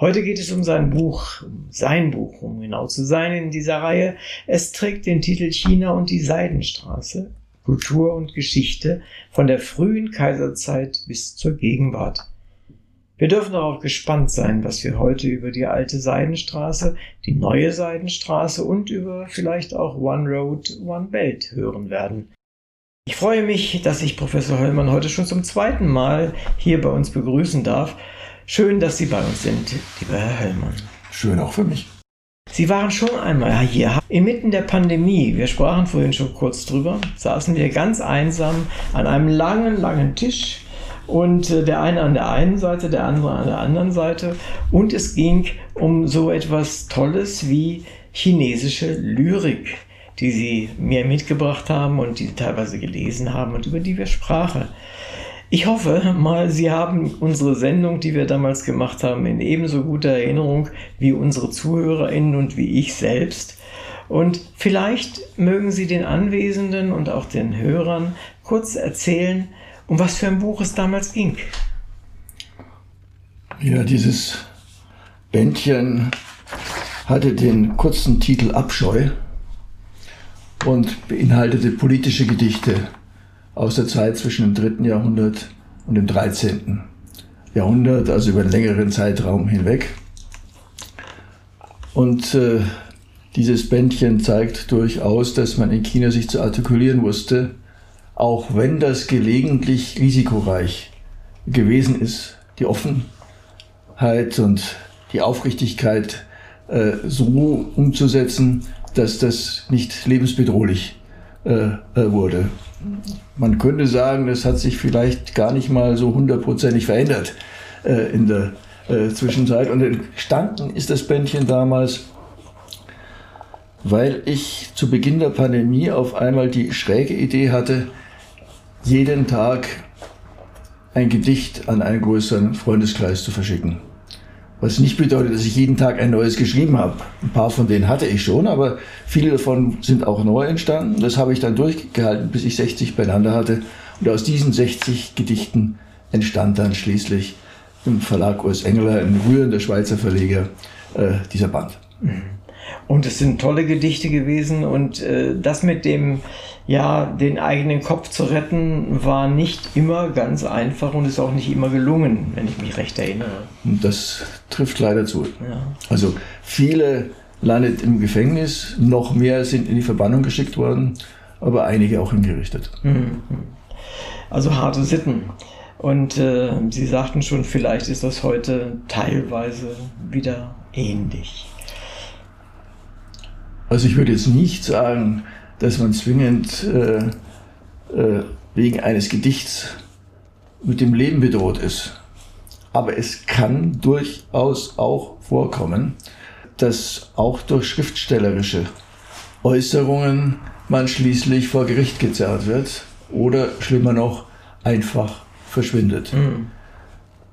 Heute geht es um sein Buch, um sein Buch, um genau zu sein in dieser Reihe. Es trägt den Titel China und die Seidenstraße, Kultur und Geschichte von der frühen Kaiserzeit bis zur Gegenwart. Wir dürfen darauf gespannt sein, was wir heute über die alte Seidenstraße, die neue Seidenstraße und über vielleicht auch One Road, One Belt hören werden. Ich freue mich, dass ich Professor Höllmann heute schon zum zweiten Mal hier bei uns begrüßen darf. Schön, dass Sie bei uns sind, lieber Herr Höllmann. Schön auch für mich. Sie waren schon einmal hier. Inmitten der Pandemie, wir sprachen vorhin schon kurz drüber, saßen wir ganz einsam an einem langen, langen Tisch und äh, der eine an der einen Seite, der andere an der anderen Seite. Und es ging um so etwas Tolles wie chinesische Lyrik, die sie mir mitgebracht haben und die teilweise gelesen haben und über die wir sprachen. Ich hoffe mal, Sie haben unsere Sendung, die wir damals gemacht haben, in ebenso guter Erinnerung wie unsere ZuhörerInnen und wie ich selbst. Und vielleicht mögen Sie den Anwesenden und auch den Hörern kurz erzählen, um was für ein Buch es damals ging. Ja, dieses Bändchen hatte den kurzen Titel Abscheu und beinhaltete politische Gedichte aus der Zeit zwischen dem 3. Jahrhundert und dem 13. Jahrhundert, also über einen längeren Zeitraum hinweg. Und äh, dieses Bändchen zeigt durchaus, dass man in China sich zu artikulieren wusste, auch wenn das gelegentlich risikoreich gewesen ist, die Offenheit und die Aufrichtigkeit äh, so umzusetzen, dass das nicht lebensbedrohlich äh, äh wurde. Man könnte sagen, das hat sich vielleicht gar nicht mal so hundertprozentig verändert äh, in der äh, Zwischenzeit. Und entstanden ist das Bändchen damals weil ich zu Beginn der Pandemie auf einmal die schräge Idee hatte, jeden Tag ein Gedicht an einen größeren Freundeskreis zu verschicken. Was nicht bedeutet, dass ich jeden Tag ein neues geschrieben habe. Ein paar von denen hatte ich schon, aber viele davon sind auch neu entstanden. Das habe ich dann durchgehalten, bis ich 60 beieinander hatte. Und aus diesen 60 Gedichten entstand dann schließlich im Verlag Urs Engeler, ein rührender Schweizer Verleger, äh, dieser Band. Mhm. Und es sind tolle Gedichte gewesen und äh, das mit dem, ja, den eigenen Kopf zu retten, war nicht immer ganz einfach und ist auch nicht immer gelungen, wenn ich mich recht erinnere. Das trifft leider zu. Ja. Also viele landet im Gefängnis, noch mehr sind in die Verbannung geschickt worden, aber einige auch hingerichtet. Mhm. Also harte Sitten. Und äh, Sie sagten schon, vielleicht ist das heute teilweise wieder ähnlich. Also ich würde jetzt nicht sagen, dass man zwingend äh, äh, wegen eines Gedichts mit dem Leben bedroht ist. Aber es kann durchaus auch vorkommen, dass auch durch schriftstellerische Äußerungen man schließlich vor Gericht gezerrt wird oder schlimmer noch einfach verschwindet. Mhm.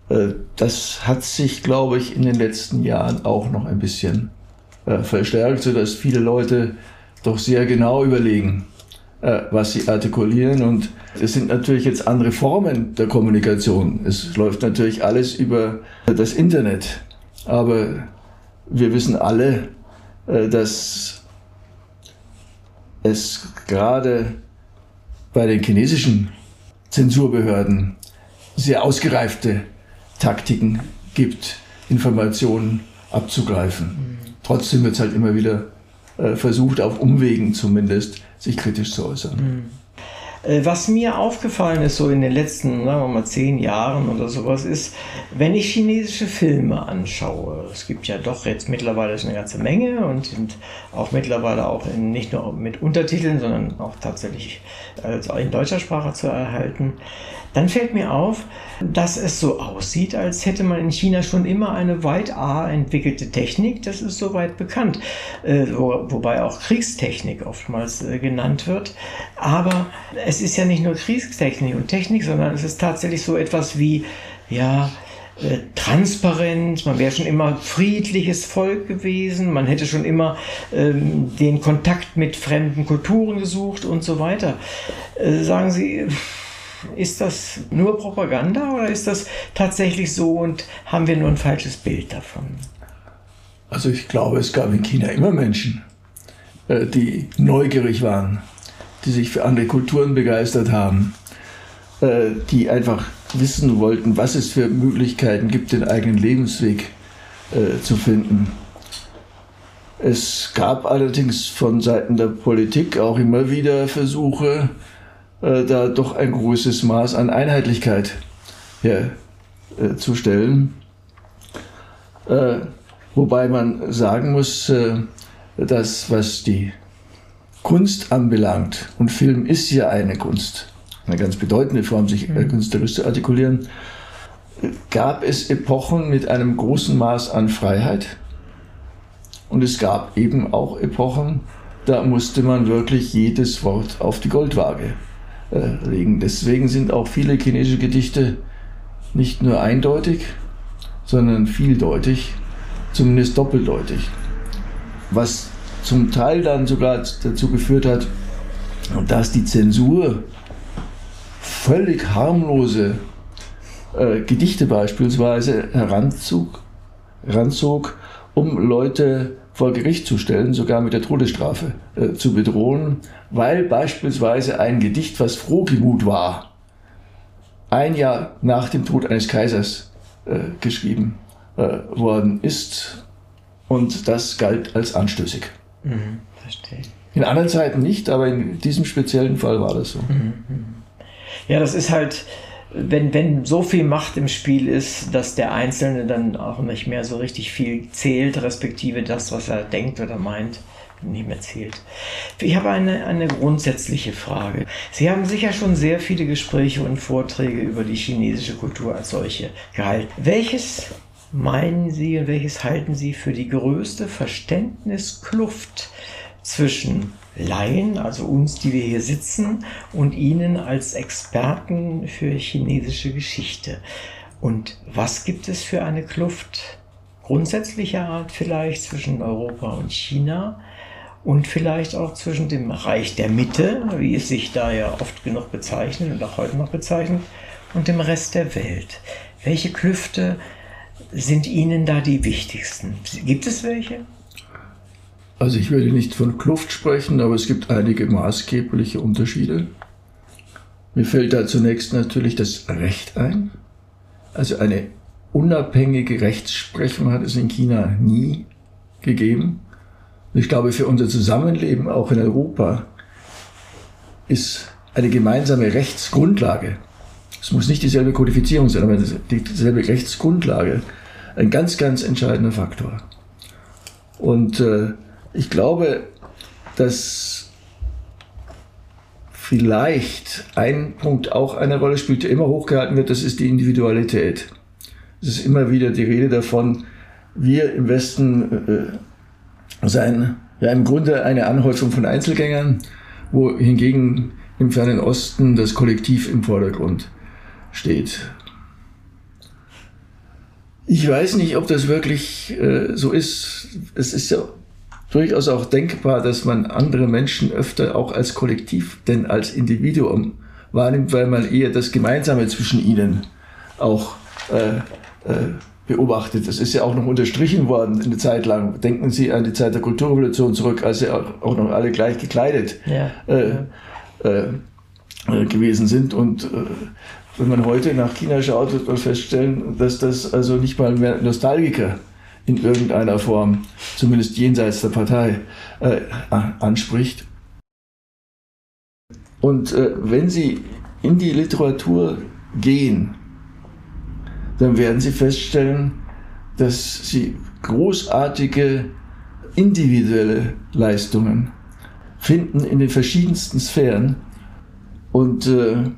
Äh, das hat sich, glaube ich, in den letzten Jahren auch noch ein bisschen äh, verstärkt, sodass viele Leute doch sehr genau überlegen, äh, was sie artikulieren. Und es sind natürlich jetzt andere Formen der Kommunikation. Es läuft natürlich alles über das Internet. Aber wir wissen alle, äh, dass es gerade bei den chinesischen Zensurbehörden sehr ausgereifte Taktiken gibt, Informationen abzugreifen. Trotzdem wird es halt immer wieder versucht, auf Umwegen zumindest, sich kritisch zu äußern. Mhm. Was mir aufgefallen ist, so in den letzten, sagen wir mal, zehn Jahren oder sowas, ist, wenn ich chinesische Filme anschaue, es gibt ja doch jetzt mittlerweile eine ganze Menge und sind auch mittlerweile auch in, nicht nur mit Untertiteln, sondern auch tatsächlich also in deutscher Sprache zu erhalten, dann fällt mir auf, dass es so aussieht, als hätte man in China schon immer eine weit A entwickelte Technik. Das ist soweit bekannt, äh, wo, wobei auch Kriegstechnik oftmals äh, genannt wird. Aber es ist ja nicht nur Kriegstechnik und Technik, sondern es ist tatsächlich so etwas wie, ja, äh, transparent, man wäre schon immer friedliches Volk gewesen, man hätte schon immer ähm, den Kontakt mit fremden Kulturen gesucht und so weiter. Äh, sagen Sie, ist das nur Propaganda oder ist das tatsächlich so und haben wir nur ein falsches Bild davon? Also ich glaube, es gab in China immer Menschen, äh, die neugierig waren, die sich für andere Kulturen begeistert haben, äh, die einfach wissen wollten, was es für Möglichkeiten gibt, den eigenen Lebensweg äh, zu finden. Es gab allerdings von Seiten der Politik auch immer wieder Versuche, äh, da doch ein großes Maß an Einheitlichkeit herzustellen. Äh, äh, wobei man sagen muss, äh, dass was die Kunst anbelangt, und Film ist ja eine Kunst, eine ganz bedeutende Form, sich äh, künstlerisch zu artikulieren, gab es Epochen mit einem großen Maß an Freiheit. Und es gab eben auch Epochen, da musste man wirklich jedes Wort auf die Goldwaage äh, legen. Deswegen sind auch viele chinesische Gedichte nicht nur eindeutig, sondern vieldeutig, zumindest doppeldeutig. Was zum Teil dann sogar dazu geführt hat, dass die Zensur völlig harmlose äh, Gedichte beispielsweise heranzog, heranzog, um Leute vor Gericht zu stellen, sogar mit der Todesstrafe äh, zu bedrohen, weil beispielsweise ein Gedicht, was Frohgemut war, ein Jahr nach dem Tod eines Kaisers äh, geschrieben äh, worden ist und das galt als anstößig. Mhm, verstehe. In anderen Zeiten nicht, aber in diesem speziellen Fall war das so. Mhm. Ja, das ist halt, wenn, wenn so viel Macht im Spiel ist, dass der Einzelne dann auch nicht mehr so richtig viel zählt, respektive das, was er denkt oder meint, nicht mehr zählt. Ich habe eine, eine grundsätzliche Frage. Sie haben sicher schon sehr viele Gespräche und Vorträge über die chinesische Kultur als solche gehalten. Welches meinen Sie und welches halten Sie für die größte Verständniskluft zwischen Laien, also uns, die wir hier sitzen, und Ihnen als Experten für chinesische Geschichte. Und was gibt es für eine Kluft grundsätzlicher Art vielleicht zwischen Europa und China und vielleicht auch zwischen dem Reich der Mitte, wie es sich da ja oft genug bezeichnet und auch heute noch bezeichnet, und dem Rest der Welt? Welche Klüfte sind Ihnen da die wichtigsten? Gibt es welche? Also ich würde nicht von Kluft sprechen, aber es gibt einige maßgebliche Unterschiede. Mir fällt da zunächst natürlich das Recht ein. Also eine unabhängige Rechtsprechung hat es in China nie gegeben. Und ich glaube, für unser Zusammenleben auch in Europa ist eine gemeinsame Rechtsgrundlage, es muss nicht dieselbe Kodifizierung sein, aber dieselbe Rechtsgrundlage, ein ganz, ganz entscheidender Faktor. Und äh, ich glaube, dass vielleicht ein Punkt auch eine Rolle spielt, der immer hochgehalten wird, das ist die Individualität. Es ist immer wieder die Rede davon, wir im Westen äh, seien ja im Grunde eine Anhäufung von Einzelgängern, wo hingegen im fernen Osten das Kollektiv im Vordergrund steht. Ich weiß nicht, ob das wirklich äh, so ist. Es ist ja durchaus auch denkbar, dass man andere Menschen öfter auch als Kollektiv denn als Individuum wahrnimmt, weil man eher das Gemeinsame zwischen ihnen auch äh, äh, beobachtet. Das ist ja auch noch unterstrichen worden eine Zeit lang. Denken Sie an die Zeit der Kulturrevolution zurück, als sie auch noch alle gleich gekleidet ja, äh, ja. Äh, äh, gewesen sind. Und äh, wenn man heute nach China schaut, wird man feststellen, dass das also nicht mal mehr Nostalgiker in irgendeiner Form, zumindest jenseits der Partei, äh, anspricht. Und äh, wenn Sie in die Literatur gehen, dann werden Sie feststellen, dass Sie großartige individuelle Leistungen finden in den verschiedensten Sphären und äh,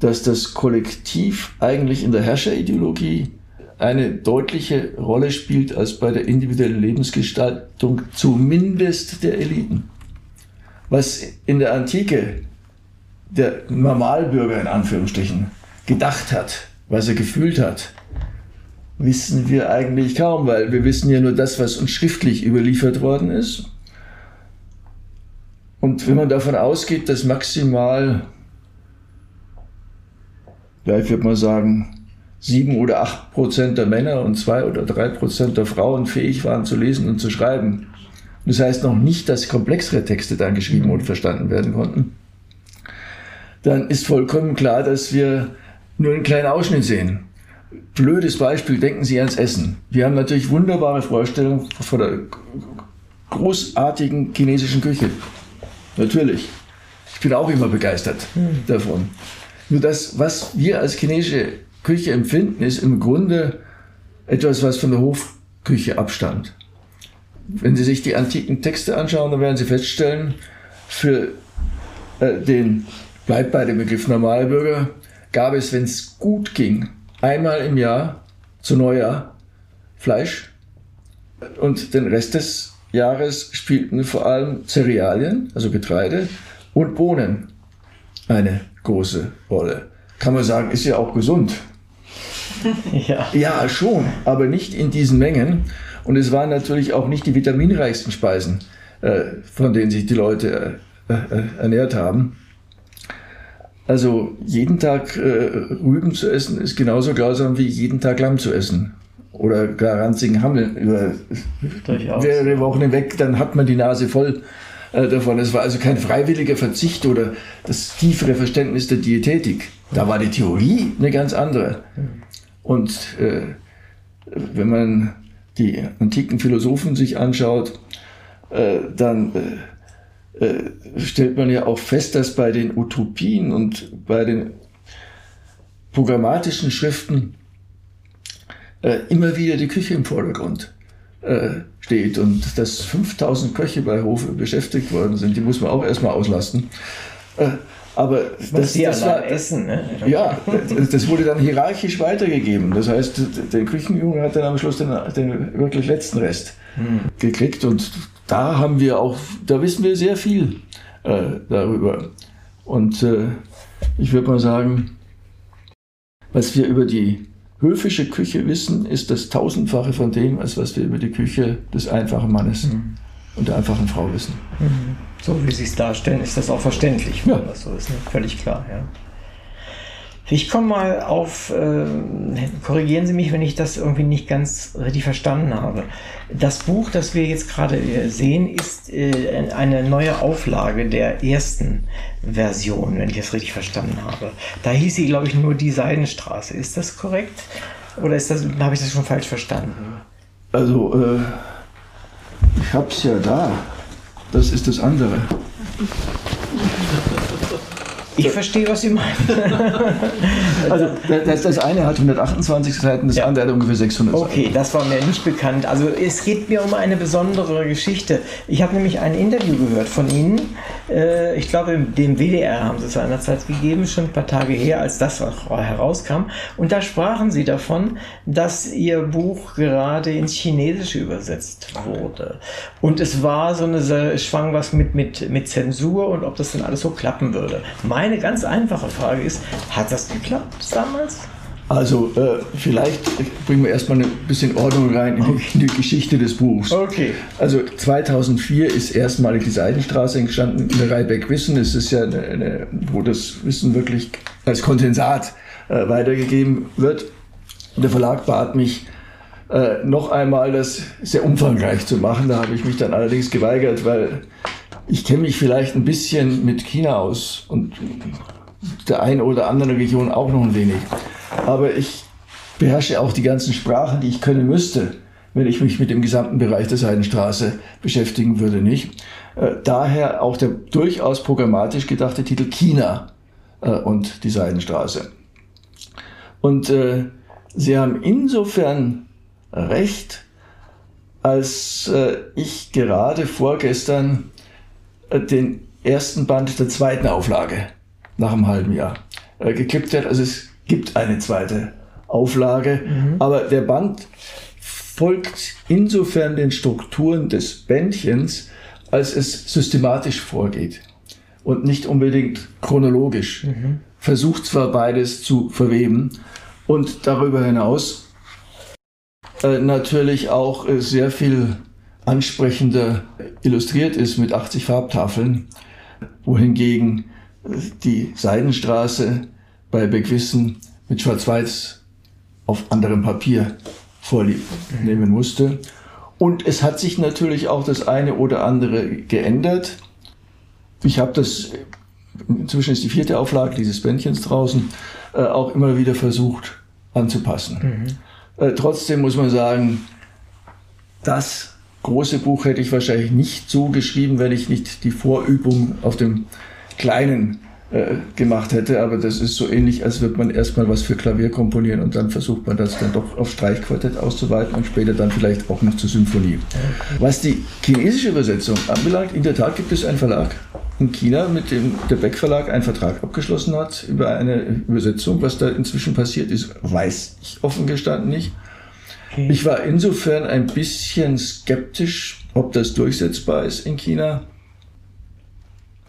dass das Kollektiv eigentlich in der Herrscherideologie eine deutliche Rolle spielt als bei der individuellen Lebensgestaltung, zumindest der Eliten. Was in der Antike der Normalbürger in Anführungsstrichen gedacht hat, was er gefühlt hat, wissen wir eigentlich kaum, weil wir wissen ja nur das, was uns schriftlich überliefert worden ist. Und wenn man davon ausgeht, dass maximal, ja, ich würde mal sagen, sieben oder acht Prozent der Männer und zwei oder drei Prozent der Frauen fähig waren zu lesen und zu schreiben. Das heißt noch nicht, dass komplexere Texte dann geschrieben und verstanden werden konnten. Dann ist vollkommen klar, dass wir nur einen kleinen Ausschnitt sehen. Blödes Beispiel, denken Sie ans Essen. Wir haben natürlich wunderbare Vorstellungen von der großartigen chinesischen Küche. Natürlich. Ich bin auch immer begeistert hm. davon. Nur das, was wir als chinesische Küche empfinden, ist im Grunde etwas, was von der Hofküche abstammt. Wenn Sie sich die antiken Texte anschauen, dann werden Sie feststellen, für äh, den bleibt bei dem Begriff Normalbürger, gab es, wenn es gut ging, einmal im Jahr zu Neujahr Fleisch und den Rest des Jahres spielten vor allem Cerealien, also Getreide und Bohnen eine große Rolle. Kann man sagen, ist ja auch gesund. [laughs] Ja. ja, schon, aber nicht in diesen Mengen. Und es waren natürlich auch nicht die vitaminreichsten Speisen, äh, von denen sich die Leute äh, äh, ernährt haben. Also jeden Tag Rüben zu essen ist genauso grausam wie jeden Tag Lamm zu essen. Oder gar ranzigen Hammel über mehrere Wochen hinweg, dann hat man die Nase voll davon. Es war also kein freiwilliger Verzicht oder das tiefere Verständnis der Diätetik. Da war die Theorie eine ganz andere. Und äh, wenn man die antiken Philosophen sich anschaut, äh, dann äh, äh, stellt man ja auch fest, dass bei den Utopien und bei den programmatischen Schriften äh, immer wieder die Küche im Vordergrund äh, steht und dass 5000 Köche bei Hofe beschäftigt worden sind, die muss man auch erstmal auslasten. Äh, aber das, das war, Essen, ne? Ja, [laughs] das wurde dann hierarchisch weitergegeben. Das heißt, der Küchenjunge hat dann am Schluss den, den wirklich letzten Rest hm. gekriegt. Und da haben wir auch, da wissen wir sehr viel äh, darüber. Und äh, ich würde mal sagen, was wir über die höfische Küche wissen, ist das tausendfache von dem, als was wir über die Küche des einfachen Mannes hm. und der einfachen Frau wissen. Hm so wie Sie es darstellen, ist das auch verständlich, wenn ja. das so ist. Ne? Völlig klar, ja. Ich komme mal auf, äh, korrigieren Sie mich, wenn ich das irgendwie nicht ganz richtig verstanden habe. Das Buch, das wir jetzt gerade äh, sehen, ist äh, eine neue Auflage der ersten Version, wenn ich es richtig verstanden habe. Da hieß sie, glaube ich, nur die Seidenstraße. Ist das korrekt? Oder ist das, habe ich das schon falsch verstanden? Also, äh, ich habe es ja da. Das ist das andere. [laughs] Ich verstehe, was Sie meinen. [laughs] also das, das, eine hat 128 Seiten, das ja. andere hat ungefähr 600 Seiten. Okay, das war mir nicht bekannt. Also es geht mir um eine besondere Geschichte. Ich habe nämlich ein Interview gehört von Ihnen. Äh, ich glaube, dem WDR haben Sie es seinerzeit gegeben, schon ein paar Tage her, als das herauskam. Und da sprachen Sie davon, dass Ihr Buch gerade ins Chinesische übersetzt wurde. Und es war so eine, schwang was mit, mit, mit Zensur und ob das dann alles so klappen würde. Mein meine ganz einfache Frage ist, hat das geklappt damals? Also äh, vielleicht bringen wir erstmal ein bisschen Ordnung rein in, die, in, die, Geschichte des Buchs. Okay. Also 2004 ist erstmalig die Seidenstraße entstanden in der Reibeck Wissen. Es ist ja eine, eine, wo das Wissen wirklich als Kondensat äh, weitergegeben wird. Der Verlag bat mich äh, noch einmal das sehr umfangreich zu machen. Da habe ich mich dann allerdings geweigert, weil ich kenne mich vielleicht ein bisschen mit China aus und der einen oder anderen Region auch noch ein wenig. Aber ich beherrsche auch die ganzen Sprachen, die ich können müsste, wenn ich mich mit dem gesamten Bereich der Seidenstraße beschäftigen würde, nicht. Äh, daher auch der durchaus programmatisch gedachte Titel China äh, und die Seidenstraße. Und äh, Sie haben insofern recht, als ich gerade vorgestern den ersten Band der zweiten Auflage nach einem halben Jahr äh, geklippt hat. Also es gibt eine zweite Auflage, mhm. aber der Band folgt insofern den Strukturen des Bändchens, als es systematisch vorgeht und nicht unbedingt chronologisch. Mhm. Versucht zwar beides zu verweben und darüber hinaus äh, natürlich auch äh, sehr viel ansprechender illustriert ist mit 80 Farbtafeln, wohingegen die Seidenstraße bei Beckwissen mit Schwarz-Weiß auf anderem Papier vornehmen musste. Und es hat sich natürlich auch das eine oder andere geändert. Ich habe das, inzwischen ist die vierte Auflage dieses Bändchens draußen, äh, auch immer wieder versucht anzupassen. Mhm. Äh, trotzdem muss man sagen, das große Buch hätte ich wahrscheinlich nicht so geschrieben, wenn ich nicht die Vorübung auf dem kleinen äh, gemacht hätte. Aber das ist so ähnlich, als würde man erstmal was für Klavier komponieren und dann versucht man das dann doch auf Streichquartett auszuweiten und später dann vielleicht auch noch zur Symphonie. Was die chinesische Übersetzung anbelangt, in der Tat gibt es einen Verlag, in China mit dem der Beck Verlag einen Vertrag abgeschlossen hat über eine Übersetzung. Was da inzwischen passiert ist, weiß ich offen gestanden nicht. Okay. Ich war insofern ein bisschen skeptisch, ob das durchsetzbar ist in China,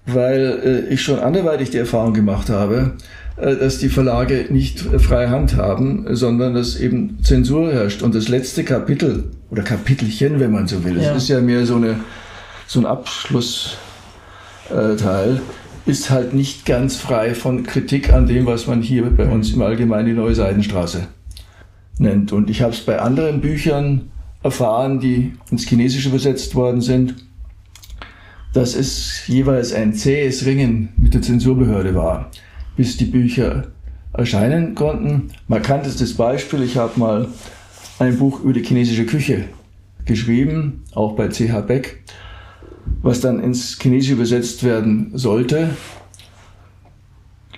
weil äh, ich schon anderweitig die Erfahrung gemacht habe, äh, dass die Verlage nicht freie Hand haben, sondern dass eben Zensur herrscht. Und das letzte Kapitel oder Kapitelchen, wenn man so will, ja. es ist ja mehr so, eine, so ein Abschlussteil, ist halt nicht ganz frei von Kritik an dem, was man hier bei uns im Allgemeinen die Neue Seidenstraße nennt. Und ich habe es bei anderen Büchern erfahren, die ins Chinesische übersetzt worden sind, dass es jeweils ein zähes Ringen mit der Zensurbehörde war bis die Bücher erscheinen konnten. Markantestes Beispiel, ich habe mal ein Buch über die chinesische Küche geschrieben, auch bei CH Beck, was dann ins Chinesische übersetzt werden sollte.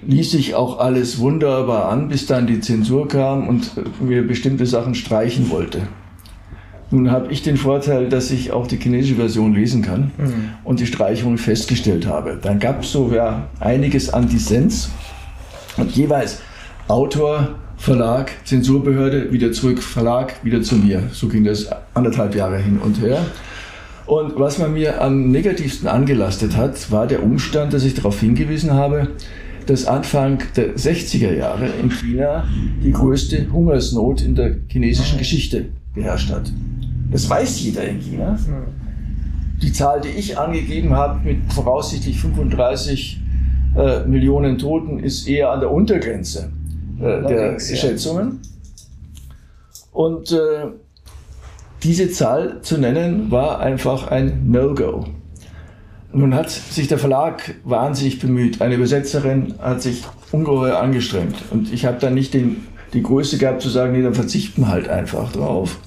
Ließ sich auch alles wunderbar an, bis dann die Zensur kam und mir bestimmte Sachen streichen wollte. Nun habe ich den Vorteil, dass ich auch die chinesische Version lesen kann mhm. und die Streichungen festgestellt habe. Dann gab es so ja, einiges an Dissens und jeweils Autor, Verlag, Zensurbehörde, wieder zurück, Verlag, wieder zu mir. So ging das anderthalb Jahre hin und her. Und was man mir am negativsten angelastet hat, war der Umstand, dass ich darauf hingewiesen habe, dass Anfang der 60er Jahre in China die größte Hungersnot in der chinesischen Geschichte geherrscht hat. Das weiß jeder in China. Die Zahl, die ich angegeben habe, mit voraussichtlich 35 äh, Millionen Toten ist eher an der Untergrenze äh, der Schätzungen. Und äh, diese Zahl zu nennen war einfach ein No-Go. Nun hat sich der Verlag wahnsinnig bemüht. Eine Übersetzerin hat sich ungeheuer angestrengt. Und ich habe dann nicht den, die Größe gehabt zu sagen, nee, dann verzichten wir halt einfach drauf.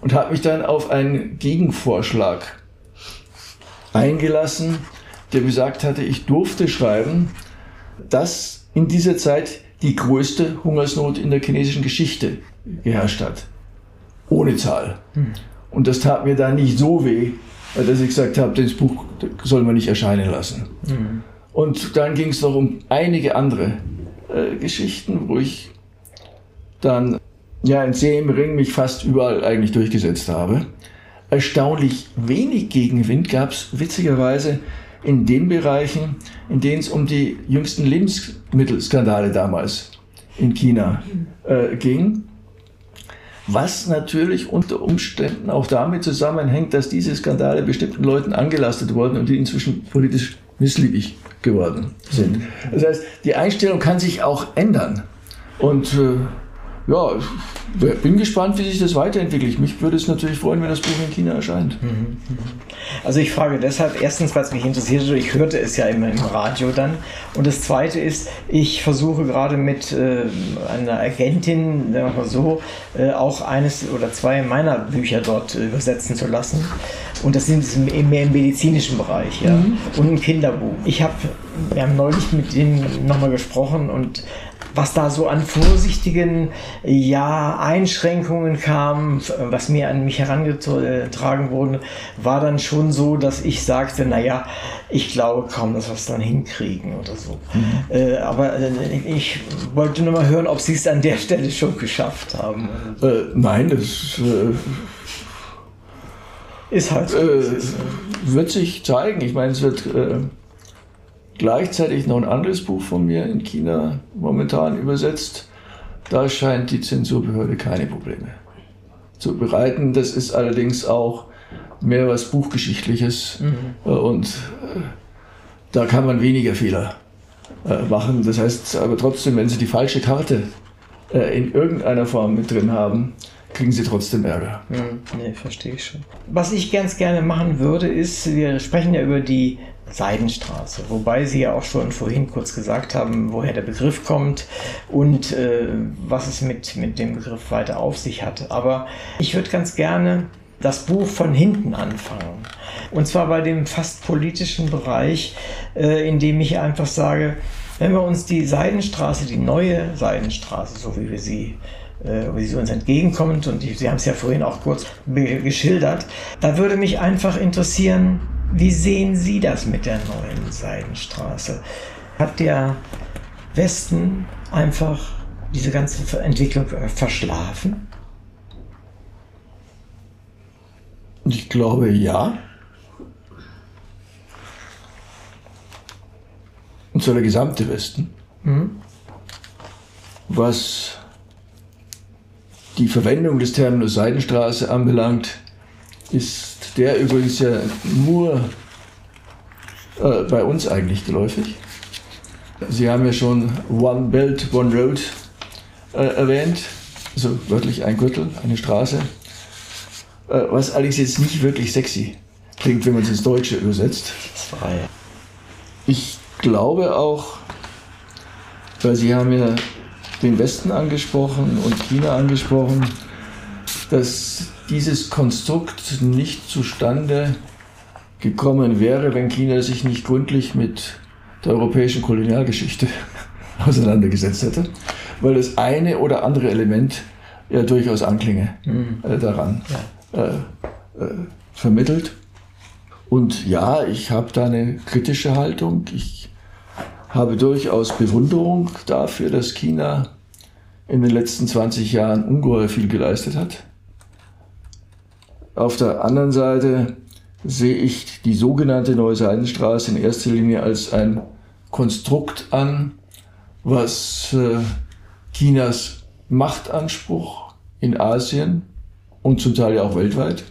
Und habe mich dann auf einen Gegenvorschlag eingelassen, der gesagt hatte, ich durfte schreiben, dass in dieser Zeit die größte Hungersnot in der chinesischen Geschichte geherrscht hat. Ohne Zahl. Hm. Und das tat mir dann nicht so weh, dass ich gesagt habe, das Buch soll man nicht erscheinen lassen. Mhm. Und dann ging es noch um einige andere äh, Geschichten, wo ich dann ja in See im Ring mich fast überall eigentlich durchgesetzt habe. Erstaunlich wenig Gegenwind gab es witzigerweise in den Bereichen, in denen es um die jüngsten Lebensmittelskandale damals in China äh, ging. Was natürlich unter Umständen auch damit zusammenhängt, dass diese Skandale bestimmten Leuten angelastet wurden und die inzwischen politisch missliebig geworden sind. Das heißt, die Einstellung kann sich auch ändern. Und äh, ja, bin gespannt, wie sich das weiterentwickelt. Mich würde es natürlich freuen, wenn das Buch in China erscheint. Mhm. Also ich frage deshalb erstens, weil es mich interessiert, ich hörte es ja immer im Radio dann. Und das Zweite ist, ich versuche gerade mit äh, einer Agentin, sagen wir mal so, äh, auch eines oder zwei meiner Bücher dort äh, übersetzen zu lassen. Und das sind mehr im medizinischen Bereich, ja. Mhm. Und ein Kinderbuch. Ich habe, wir haben neulich mit denen nochmal gesprochen und was da so an vorsichtigen ja, Einschränkungen kam, was mir an mich herangetragen wurde, war dann schon so, dass ich sagte, naja, ich glaube kaum, dass wir es dann hinkriegen oder so. Mhm. Äh, aber äh, ich wollte nur mal hören, ob Sie es an der Stelle schon geschafft haben. Äh, nein, das äh, ist halt so. Äh, wird sich zeigen. Ich meine, es wird äh, gleichzeitig noch ein anderes Buch von mir in China momentan übersetzt. Da scheint die Zensurbehörde keine Probleme zu bereiten. Das ist allerdings auch mehr was Buchgeschichtliches mhm. Äh, und äh, da kann man weniger Fehler äh, machen. Das heißt aber trotzdem, wenn Sie die falsche Karte in irgendeiner Form mit drin haben, kriegen sie trotzdem Ärger. Hm, nee, verstehe ich schon. Was ich ganz gerne machen würde, ist, wir sprechen ja über die Seidenstraße, wobei Sie ja auch schon vorhin kurz gesagt haben, woher der Begriff kommt und äh, was es mit, mit dem Begriff weiter auf sich hat. Aber ich würde ganz gerne das Buch von hinten anfangen. Und zwar bei dem fast politischen Bereich, äh, in dem ich einfach sage, wenn wir uns die Seidenstraße, die neue Seidenstraße, so wie wir sie äh, wie sie uns entgegenkommt, und Sie haben es ja vorhin auch kurz geschildert, da würde mich einfach interessieren, Wie sehen Sie das mit der neuen Seidenstraße? Hat der Westen einfach diese ganze Entwicklung verschlafen? Ich glaube ja. Und zwar der gesamte Westen. Mhm. Was die Verwendung des Terminus Seidenstraße anbelangt, ist der übrigens ja nur äh, bei uns eigentlich geläufig. Sie haben ja schon One Belt, One Road äh, erwähnt, also wörtlich ein Gürtel, eine Straße, äh, was allerdings jetzt nicht wirklich sexy klingt, wenn man es ins Deutsche übersetzt. Ich glaube auch, weil Sie haben ja den Westen angesprochen und China angesprochen, dass dieses Konstrukt nicht zustande gekommen wäre, wenn China sich nicht gründlich mit der europäischen Kolonialgeschichte [laughs] auseinandergesetzt hätte, weil das eine oder andere Element ja durchaus anklinge mhm. äh, daran ja. äh, äh, vermittelt. Und ja, ich habe da eine kritische Haltung. Ich habe durchaus Bewunderung dafür, dass China in den letzten 20 Jahren ungeheuer viel geleistet hat. Auf der anderen Seite sehe ich die sogenannte Neue Seidenstraße in erster Linie als ein Konstrukt an, was äh, Chinas Machtanspruch in Asien und zum Teil ja auch weltweit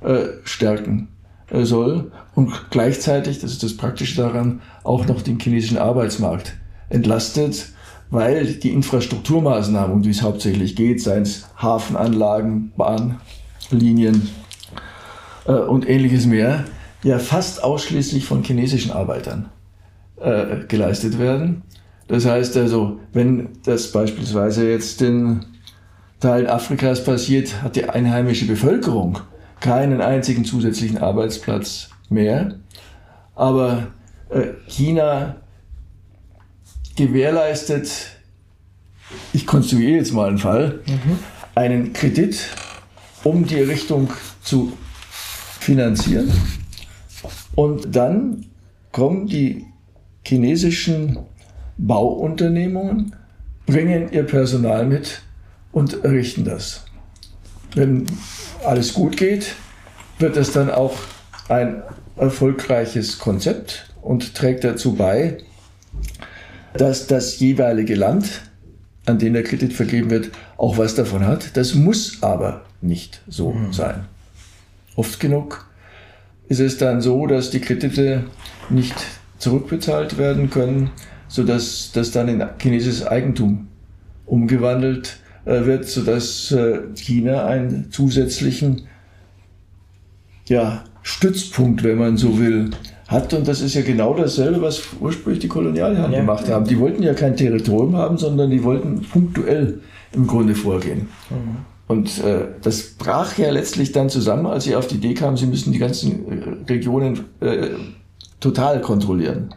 äh, stärken äh, soll. Und gleichzeitig, das ist das Praktische daran, auch noch den chinesischen Arbeitsmarkt entlastet, weil die Infrastrukturmaßnahmen, um die es hauptsächlich geht, seien es Hafenanlagen, Bahnlinien äh, und ähnliches mehr, ja fast ausschließlich von chinesischen Arbeitern äh, geleistet werden. Das heißt also, wenn das beispielsweise jetzt in Teilen Afrikas passiert, hat die einheimische Bevölkerung keinen einzigen zusätzlichen Arbeitsplatz mehr. Aber äh, China gewährleistet, ich konstruiere jetzt mal einen Fall, mhm. einen Kredit, um die Richtung zu finanzieren. Und dann kommen die chinesischen Bauunternehmungen, bringen ihr Personal mit und errichten das. Wenn alles gut geht, wird es dann auch ein erfolgreiches Konzept und trägt dazu bei, dass das jeweilige Land, an dem der Kredit vergeben wird, auch was davon hat. Das muss aber nicht so mhm. sein. Oft genug ist es dann so, dass die Kredite nicht zurückbezahlt werden können, sodass das dann in chinesisches Eigentum umgewandelt äh, wird, sodass äh, China einen zusätzlichen ja, Stützpunkt, wenn man so will, hat. Und das ist ja genau dasselbe, was ursprünglich die Kolonialherren ja. gemacht haben. Die wollten ja kein Territorium haben, sondern die wollten punktuell im Grunde vorgehen. Mhm. Und äh, das brach ja letztlich dann zusammen, als sie auf die Idee kamen, sie müssen die ganzen äh, Regionen äh, total kontrollieren.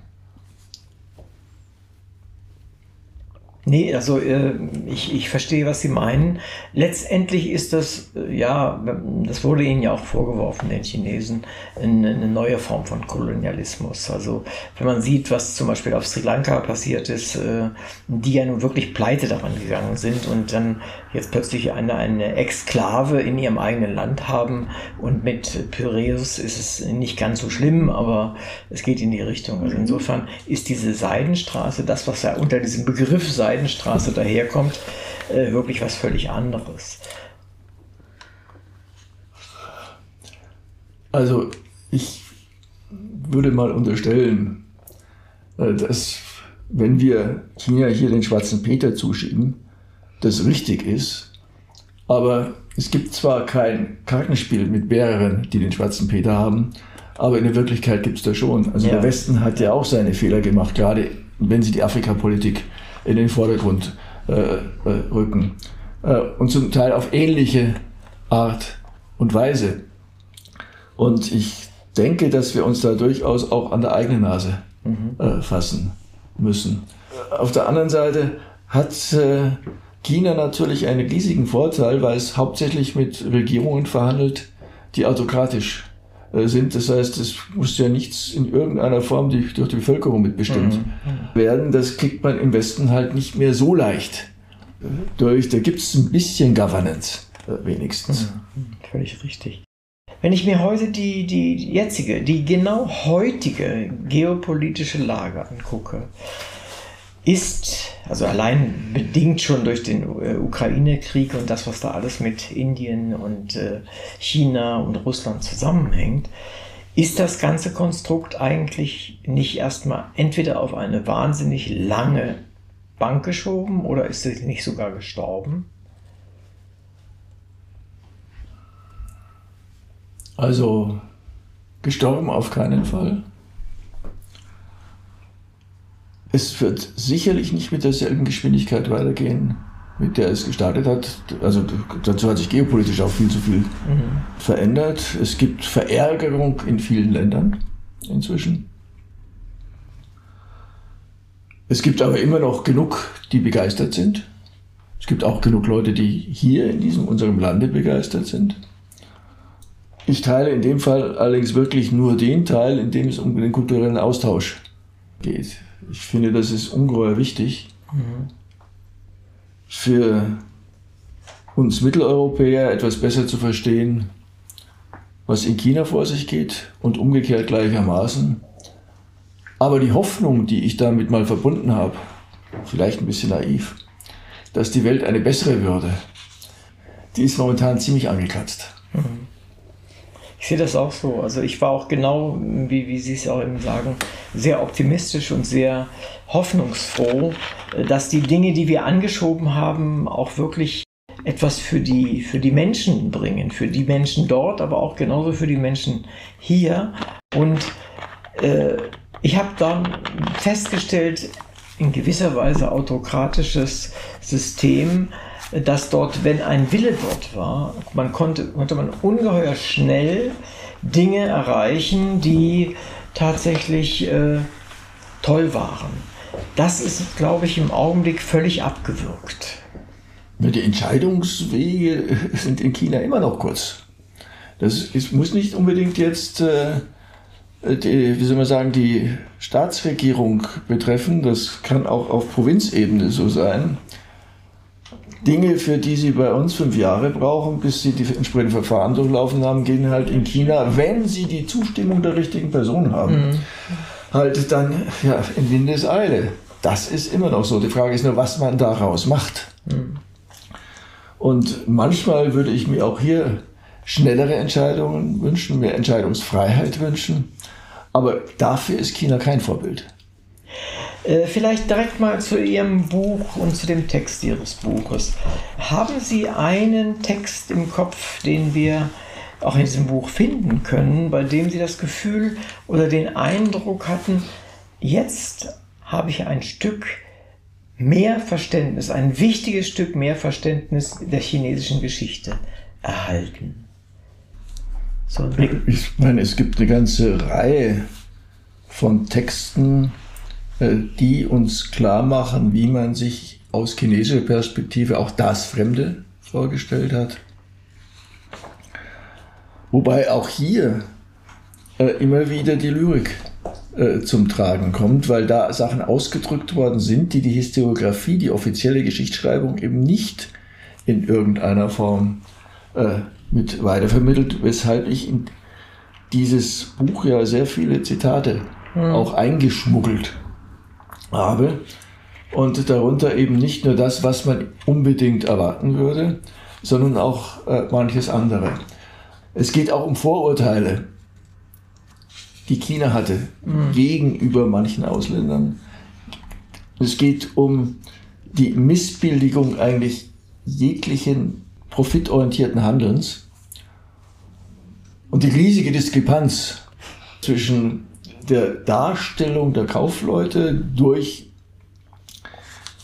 Nee, also äh, ich, ich verstehe, was Sie meinen. Letztendlich ist das, äh, ja, das wurde Ihnen ja auch vorgeworfen, den Chinesen, eine, eine, neue Form von Kolonialismus. Also wenn man sieht, was zum Beispiel auf Sri Lanka passiert ist, äh, die ja nun wirklich pleite daran gegangen sind und dann jetzt plötzlich eine, eine Exklave in ihrem eigenen Land haben und mit Piraeus ist es nicht ganz so schlimm, aber es geht in die Richtung. Also insofern ist diese Seidenstraße, das, was ja unter diesem Begriff Seidenstraße Seidenstraße daherkommt, äh, wirklich was völlig anderes. Also ich würde mal unterstellen, äh, dass wenn wir China hier den schwarzen Peter zuschieben, das richtig ist, aber es gibt zwar kein Kartenspiel mit mehreren, die den schwarzen Peter haben, aber in der Wirklichkeit gibt es da schon. Also ja. der Westen hat ja auch seine Fehler gemacht, gerade wenn sie die Afrikapolitik in den Vordergrund äh, äh, rücken. Äh, und zum Teil auf ähnliche Art und Weise. Und ich denke, dass wir uns da durchaus auch an der eigenen Nase mhm. äh, fassen müssen. Auf der anderen Seite hat äh, China natürlich einen riesigen Vorteil, weil es hauptsächlich mit Regierungen verhandelt, die autokratisch sind. Das heißt, es muss ja nichts in irgendeiner Form durch die Bevölkerung mitbestimmt mhm. werden. Das kriegt man im Westen halt nicht mehr so leicht durch. Da gibt es ein bisschen Governance äh, wenigstens. Mhm. Völlig richtig. Wenn ich mir heute die, die jetzige, die genau heutige geopolitische Lage angucke, ist, also allein bedingt schon durch den äh, Ukraine-Krieg und das, was da alles mit Indien und äh, China und Russland zusammenhängt, ist das ganze Konstrukt eigentlich nicht erstmal entweder auf eine wahnsinnig lange Bank geschoben oder ist es nicht sogar gestorben? Also gestorben auf keinen Fall. Es wird sicherlich nicht mit derselben Geschwindigkeit weitergehen, mit der es gestartet hat. Also dazu hat sich geopolitisch auch viel zu viel mhm. verändert. Es gibt Verärgerung in vielen Ländern inzwischen. Es gibt aber immer noch genug, die begeistert sind. Es gibt auch genug Leute, die hier in diesem unserem Lande begeistert sind. Ich teile in dem Fall allerdings wirklich nur den Teil, in dem es um den kulturellen Austausch geht. Ich finde, das ist ungeheuer wichtig mhm. für uns Mitteleuropäer etwas besser zu verstehen, was in China vor sich geht und umgekehrt gleichermaßen. Aber die Hoffnung, die ich damit mal verbunden habe, vielleicht ein bisschen naiv, dass die Welt eine bessere würde, die ist momentan ziemlich angekratzt. Mhm. Ich sehe das auch so. Also ich war auch genau, wie, wie Sie es auch eben sagen, sehr optimistisch und sehr hoffnungsfroh, äh, dass die Dinge, die wir angeschoben haben, auch wirklich etwas für die, für die Menschen bringen, für die Menschen dort, aber auch genauso für die Menschen hier. Und äh, ich habe dann festgestellt, in gewisser Weise autokratisches System, dass dort, wenn ein Wille dort war, man konnte, konnte man ungeheuer schnell Dinge erreichen, die tatsächlich äh, toll waren. Das ist, glaube ich, im Augenblick völlig abgewürgt. Die Entscheidungswege sind in China immer noch kurz. Das ist, muss nicht unbedingt jetzt, äh, die, wie soll man sagen, die Staatsregierung betreffen. Das kann auch auf Provinzebene so sein. Dinge, für die sie bei uns fünf Jahre brauchen, bis sie die entsprechenden Verfahren durchlaufen haben, gehen halt in China, wenn sie die Zustimmung der richtigen Person haben, mhm. halt dann ja, in Windeseile. Das ist immer noch so. Die Frage ist nur, was man daraus macht. Mhm. Und manchmal würde ich mir auch hier schnellere Entscheidungen wünschen, mehr Entscheidungsfreiheit wünschen. Aber dafür ist China kein Vorbild. Äh, vielleicht direkt mal zu Ihrem Buch und zu dem Text Ihres Buches. Haben Sie einen Text im Kopf, den wir auch in diesem Buch finden können, bei dem Sie das Gefühl oder den Eindruck hatten, jetzt habe ich ein Stück mehr Verständnis, ein wichtiges Stück mehr Verständnis der chinesischen Geschichte erhalten? So ich meine, es gibt eine ganze Reihe von Texten, die uns klar machen, wie man sich aus chinesischer Perspektive auch das Fremde vorgestellt hat. Wobei auch hier äh, immer wieder die Lyrik äh, zum Tragen kommt, weil da Sachen ausgedrückt worden sind, die die Historiografie, die offizielle Geschichtsschreibung eben nicht in irgendeiner Form äh, mit weitervermittelt, weshalb ich in dieses Buch ja sehr viele Zitate hm. auch eingeschmuggelt habe. Und darunter eben nicht nur das, was man unbedingt erwarten würde, sondern auch äh, manches andere. Es geht auch um Vorurteile, die China hatte mhm. gegenüber manchen Ausländern. Es geht um die Missbilligung eigentlich jeglichen profitorientierten Handelns und die riesige Diskrepanz zwischen der Darstellung der Kaufleute durch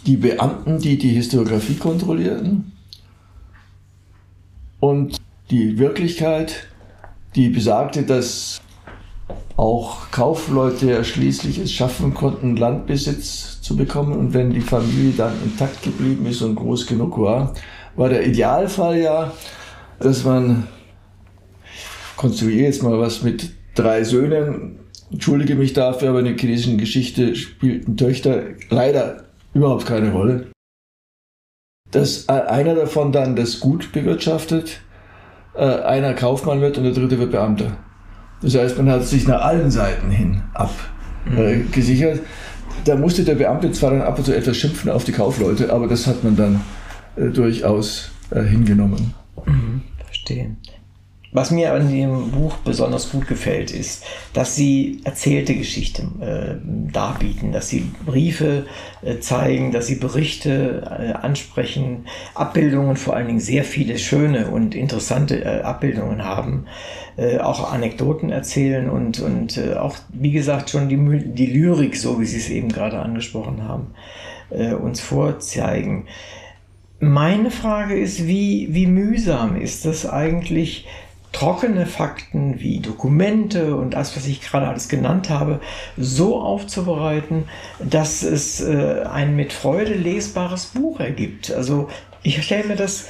die Beamten, die die Historiografie kontrollierten und die Wirklichkeit, die besagte, dass auch Kaufleute ja schließlich es schaffen konnten, Landbesitz zu bekommen. Und wenn die Familie dann intakt geblieben ist und groß genug war, war der Idealfall ja, dass man konstruiere jetzt mal was mit drei Söhnen, entschuldige mich dafür, aber in der chinesischen Geschichte spielten Töchter leider überhaupt keine Rolle. Dass einer davon dann das Gut bewirtschaftet, äh, einer Kaufmann wird und der dritte wird Beamter. Das heißt, man hat sich nach allen Seiten hin abgesichert. Äh, da musste der Beamte zwar dann ab und zu etwas schimpfen auf die Kaufleute, aber das hat man dann äh, durchaus hingenommen. Mhm, verstehe. Was mir an dem Buch besonders gut gefällt, ist, dass sie erzählte Geschichten äh, darbieten, dass sie Briefe äh, zeigen, dass sie Berichte äh, ansprechen, Abbildungen, vor allen Dingen sehr viele schöne und interessante äh, Abbildungen haben, äh, auch Anekdoten erzählen und, und äh, auch, wie gesagt, schon die, die Lyrik, so wie Sie es eben gerade angesprochen haben, uns vorzeigen. Meine Frage ist, wie, wie mühsam ist das eigentlich, trockene Fakten wie Dokumente und das, was ich gerade alles genannt habe, so aufzubereiten, dass es äh, ein mit Freude lesbares Buch ergibt. Also ich stelle mir das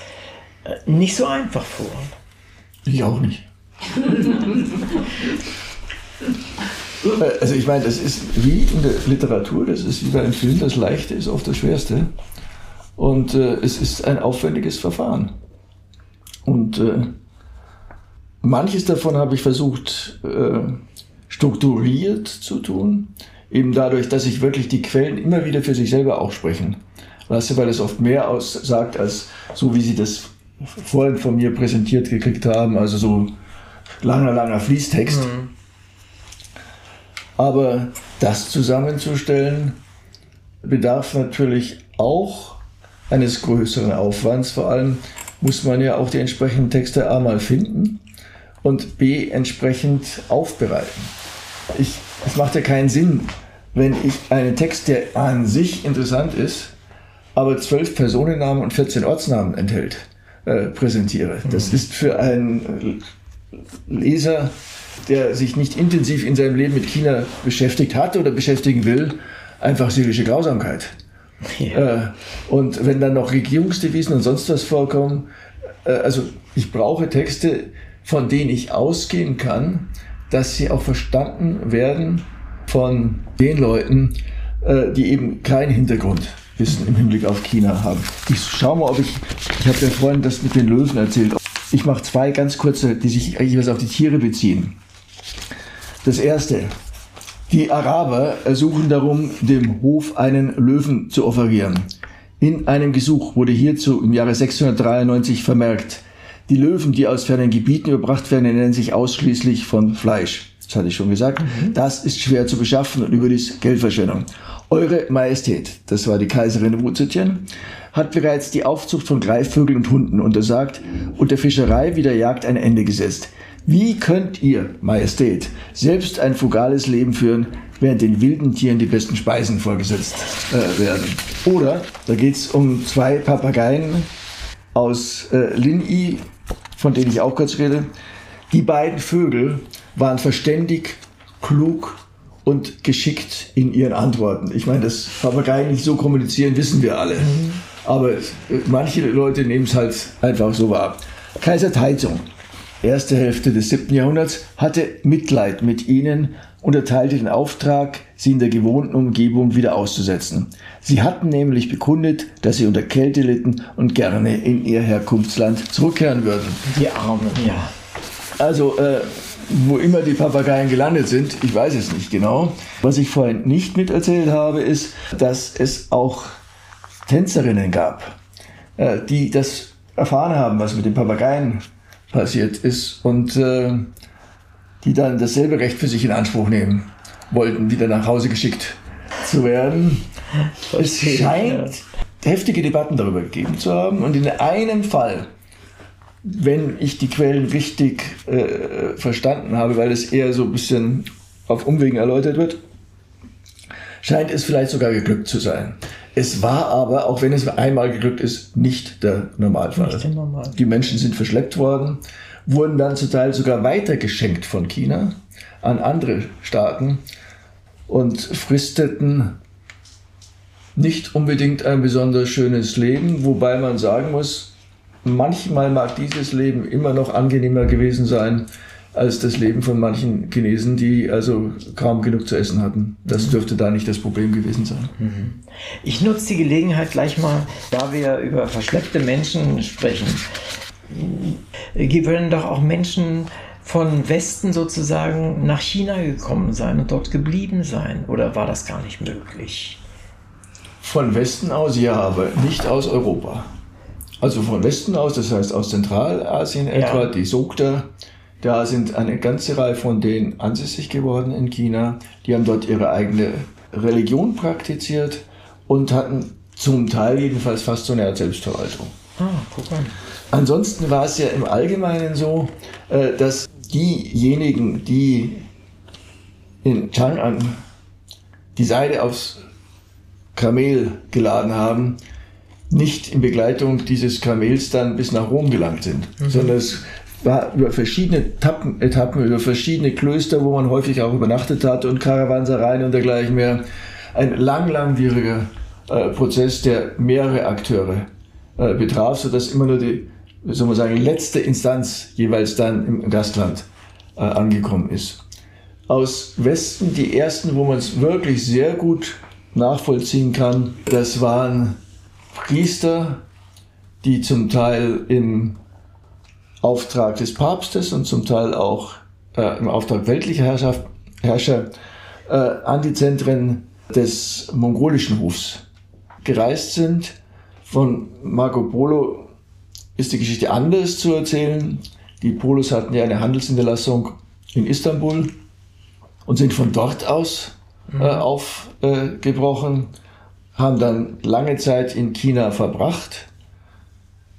äh, nicht so einfach vor. Ich auch nicht. [laughs] also ich meine, das ist wie in der Literatur, das ist wie bei einem Film, das Leichte ist oft das Schwerste. Und äh, es ist ein aufwendiges Verfahren. Und äh, Manches davon habe ich versucht äh, strukturiert zu tun, eben dadurch, dass ich wirklich die Quellen immer wieder für sich selber auch sprechen lasse, weil es oft mehr aussagt als so, wie Sie das vorhin von mir präsentiert gekriegt haben, also so langer, langer Fließtext. Mhm. Aber das zusammenzustellen bedarf natürlich auch eines größeren Aufwands. Vor allem muss man ja auch die entsprechenden Texte einmal finden und B entsprechend aufbereiten. Ich, es macht ja keinen Sinn, wenn ich einen Text, der an sich interessant ist, aber zwölf Personennamen und 14 Ortsnamen enthält, äh, präsentiere. Das mhm. ist für einen Leser, der sich nicht intensiv in seinem Leben mit China beschäftigt hat oder beschäftigen will, einfach syrische Grausamkeit. Ja. Äh, und wenn dann noch Regierungsdevisen und sonst was vorkommen, äh, also ich brauche Texte, von denen ich ausgehen kann, dass sie auch verstanden werden von den Leuten, äh, die eben kein Hintergrundwissen im Hinblick auf China haben. Ich schaue mal, ob ich, ich habe ja vorhin das mit den Löwen erzählt. Ich mache zwei ganz kurze, die sich eigentlich was auf die Tiere beziehen. Das erste, die Araber ersuchen darum, dem Hof einen Löwen zu offerieren. In einem Gesuch wurde hierzu im Jahre 693 vermerkt, die Löwen, die aus fernen Gebieten überbracht werden, ernähren sich ausschließlich von Fleisch. Das hatte ich schon gesagt. Mhm. Das ist schwer zu beschaffen und überdies Geldverschwendung. Eure Majestät, das war die Kaiserin Wu Zetian, hat bereits die Aufzucht von Greifvögeln und Hunden untersagt und der Fischerei wie der Jagd ein Ende gesetzt. Wie könnt ihr, Majestät, selbst ein frugales Leben führen, während den wilden Tieren die besten Speisen vorgesetzt äh, werden? Oder, da geht es um zwei Papageien aus äh, Linyi, von denen ich auch kurz rede. Die beiden Vögel waren verständig, klug und geschickt in ihren Antworten. Ich meine, dass Papageien nicht so kommunizieren, wissen wir alle. Mhm. Aber äh, manche Leute nehmen es halt einfach so wahr. Kaiser Taizong, erste Hälfte des 7. Jahrhunderts, hatte Mitleid mit ihnen und erteilte den Auftrag, sie in der gewohnten Umgebung wieder auszusetzen. Sie hatten nämlich bekundet, dass sie unter Kälte litten und gerne in ihr Herkunftsland zurückkehren würden. Die Armen, ja. Also, äh, wo immer die Papageien gelandet sind, ich weiß es nicht genau. Was ich vorhin nicht miterzählt habe, ist, dass es auch Tänzerinnen gab, äh, die das erfahren haben, was mit den Papageien passiert ist und äh, die dann dasselbe Recht für sich in Anspruch nehmen wollten, wieder nach Hause geschickt zu werden. Es scheint heftige Debatten darüber gegeben zu haben und in einem Fall, wenn ich die Quellen richtig äh, verstanden habe, weil es eher so ein bisschen auf Umwegen erläutert wird, scheint es vielleicht sogar geglückt zu sein. Es war aber, auch wenn es einmal geglückt ist, nicht der Normalfall. Nicht der Normal. Die Menschen sind verschleppt worden wurden dann zum Teil sogar weitergeschenkt von China an andere Staaten und fristeten nicht unbedingt ein besonders schönes Leben, wobei man sagen muss, manchmal mag dieses Leben immer noch angenehmer gewesen sein als das Leben von manchen Chinesen, die also kaum genug zu essen hatten. Das dürfte da nicht das Problem gewesen sein. Ich nutze die Gelegenheit gleich mal, da wir über verschleppte Menschen sprechen. Würden doch auch Menschen von Westen sozusagen nach China gekommen sein und dort geblieben sein? Oder war das gar nicht möglich? Von Westen aus ja, aber nicht aus Europa. Also von Westen aus, das heißt aus Zentralasien etwa, Ja. die Sogda, da sind eine ganze Reihe von denen ansässig geworden in China. Die haben dort ihre eigene Religion praktiziert und hatten zum Teil jedenfalls fast so eine Art Selbstverwaltung. Ah, guck mal. Ansonsten war es ja im Allgemeinen so, äh, dass diejenigen, die in Chang'an die Seide aufs Kamel geladen haben, nicht in Begleitung dieses Kamels dann bis nach Rom gelangt sind, sondern es war über verschiedene Etappen, Etappen, über verschiedene Klöster, wo man häufig auch übernachtet hat und Karawansereien und dergleichen mehr. Ein lang, langwieriger äh, Prozess, der mehrere Akteure äh, betraf, sodass immer nur die, soll man sagen, letzte Instanz jeweils dann im Gastland äh, angekommen ist. Aus Westen die ersten, wo man es wirklich sehr gut nachvollziehen kann, das waren Priester, die zum Teil im Auftrag des Papstes und zum Teil auch äh, im Auftrag weltlicher Herrschaft, Herrscher äh, an die Zentren des mongolischen Hofs gereist sind. Von Marco Polo ist die Geschichte anders zu erzählen. Die Polos hatten ja eine Handelsniederlassung in Istanbul und sind von dort aus äh, aufgebrochen, haben dann lange Zeit in China verbracht.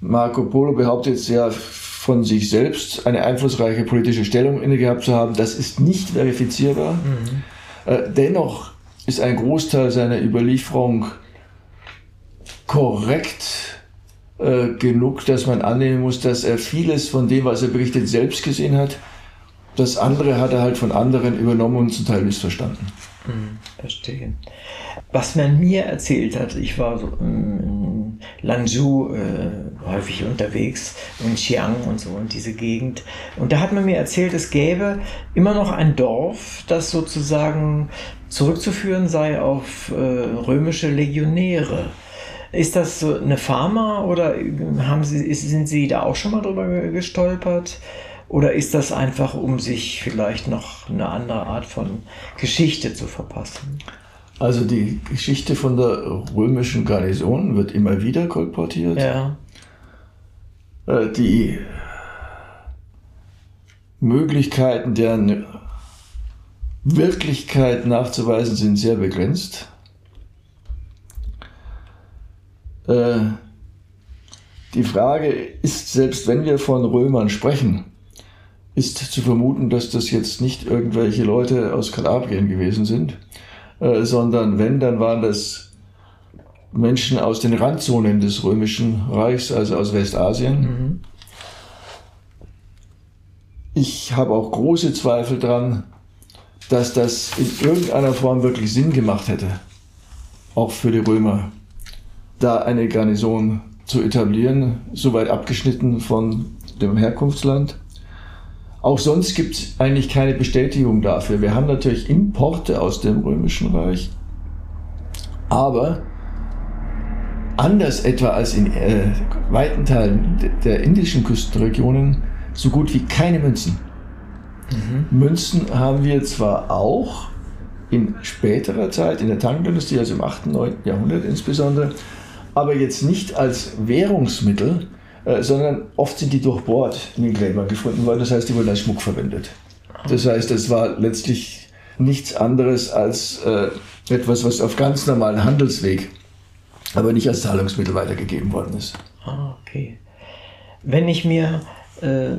Marco Polo behauptet ja von sich selbst eine einflussreiche politische Stellung inne gehabt zu haben. Das ist nicht verifizierbar. Äh, dennoch ist ein Großteil seiner Überlieferung korrekt äh, genug, dass man annehmen muss, dass er vieles von dem, was er berichtet, selbst gesehen hat. Das andere hat er halt von anderen übernommen und zum Teil missverstanden. Verstehe. Was man mir erzählt hat, ich war so in Lanzhou äh, häufig unterwegs und Xi'an und so und diese Gegend. Und da hat man mir erzählt, es gäbe immer noch ein Dorf, das sozusagen zurückzuführen sei auf äh, römische Legionäre. Ist das so eine Pharma oder haben Sie, sind Sie da auch schon mal drüber ge- gestolpert? Oder ist das einfach, um sich vielleicht noch eine andere Art von Geschichte zu verpassen? Also die Geschichte von der römischen Garnison wird immer wieder kolportiert. Ja. Äh, Die Möglichkeiten, deren Wirklichkeit nachzuweisen, sind sehr begrenzt. Äh, Die Frage ist, selbst wenn wir von Römern sprechen, ist zu vermuten, dass das jetzt nicht irgendwelche Leute aus Kalabrien gewesen sind, äh, sondern wenn, dann waren das Menschen aus den Randzonen des Römischen Reichs, also aus Westasien. Ich habe auch große Zweifel dran, dass das in irgendeiner Form wirklich Sinn gemacht hätte, auch für die Römer, da eine Garnison zu etablieren, so weit abgeschnitten von dem Herkunftsland. Auch sonst gibt es eigentlich keine Bestätigung dafür. Wir haben natürlich Importe aus dem Römischen Reich, aber anders etwa als in äh, weiten Teilen de- der indischen Küstenregionen so gut wie keine Münzen. Münzen haben wir zwar auch in späterer Zeit, in der Tang-Dynastie, also im 8., 9. Jahrhundert insbesondere, aber jetzt nicht als Währungsmittel, äh, sondern oft sind die durchbohrt in den Gräbern gefunden worden. Das heißt, die wurden als Schmuck verwendet. Das heißt, es war letztlich nichts anderes als äh, etwas, was auf ganz normalen Handelsweg, aber nicht als Zahlungsmittel weitergegeben worden ist. Ah, okay. Wenn ich mir äh,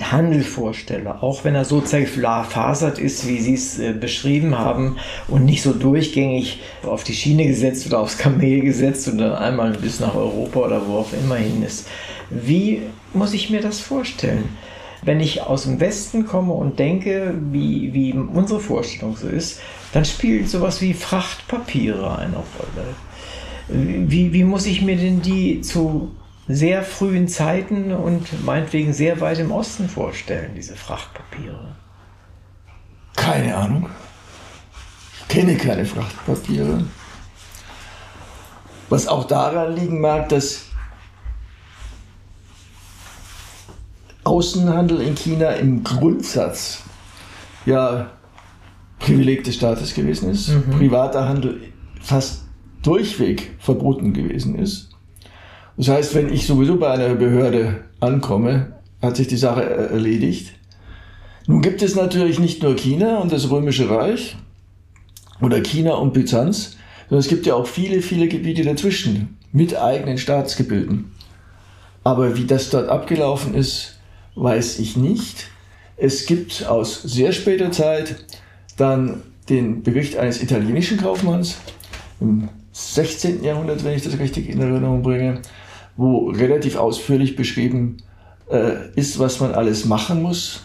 Handel vorstelle, auch wenn er so zerfasert ist, wie Sie es äh, beschrieben haben, und nicht so durchgängig auf die Schiene gesetzt oder aufs Kamel gesetzt und dann einmal bis nach Europa oder wo auch immer hin ist. Wie muss ich mir das vorstellen? Wenn ich aus dem Westen komme und denke, wie, wie unsere Vorstellung so ist, dann spielt sowas wie Frachtpapiere eine Rolle. Wie, wie muss ich mir denn die zu sehr frühen Zeiten und meinetwegen sehr weit im Osten vorstellen, diese Frachtpapiere? Keine Ahnung. Ich kenne keine Frachtpapiere. Was auch daran liegen mag, dass Außenhandel in China im Grundsatz ja Privileg des Staates gewesen ist, mhm. privater Handel fast durchweg verboten gewesen ist. Das heißt, wenn ich sowieso bei einer Behörde ankomme, hat sich die Sache erledigt. Nun gibt es natürlich nicht nur China und das Römische Reich oder China und Byzanz, sondern es gibt ja auch viele, viele Gebiete dazwischen mit eigenen Staatsgebilden. Aber wie das dort abgelaufen ist, weiß ich nicht. Es gibt aus sehr später Zeit dann den Bericht eines italienischen Kaufmanns im 16. Jahrhundert, wenn ich das richtig in Erinnerung bringe, wo relativ ausführlich beschrieben äh, ist, was man alles machen muss.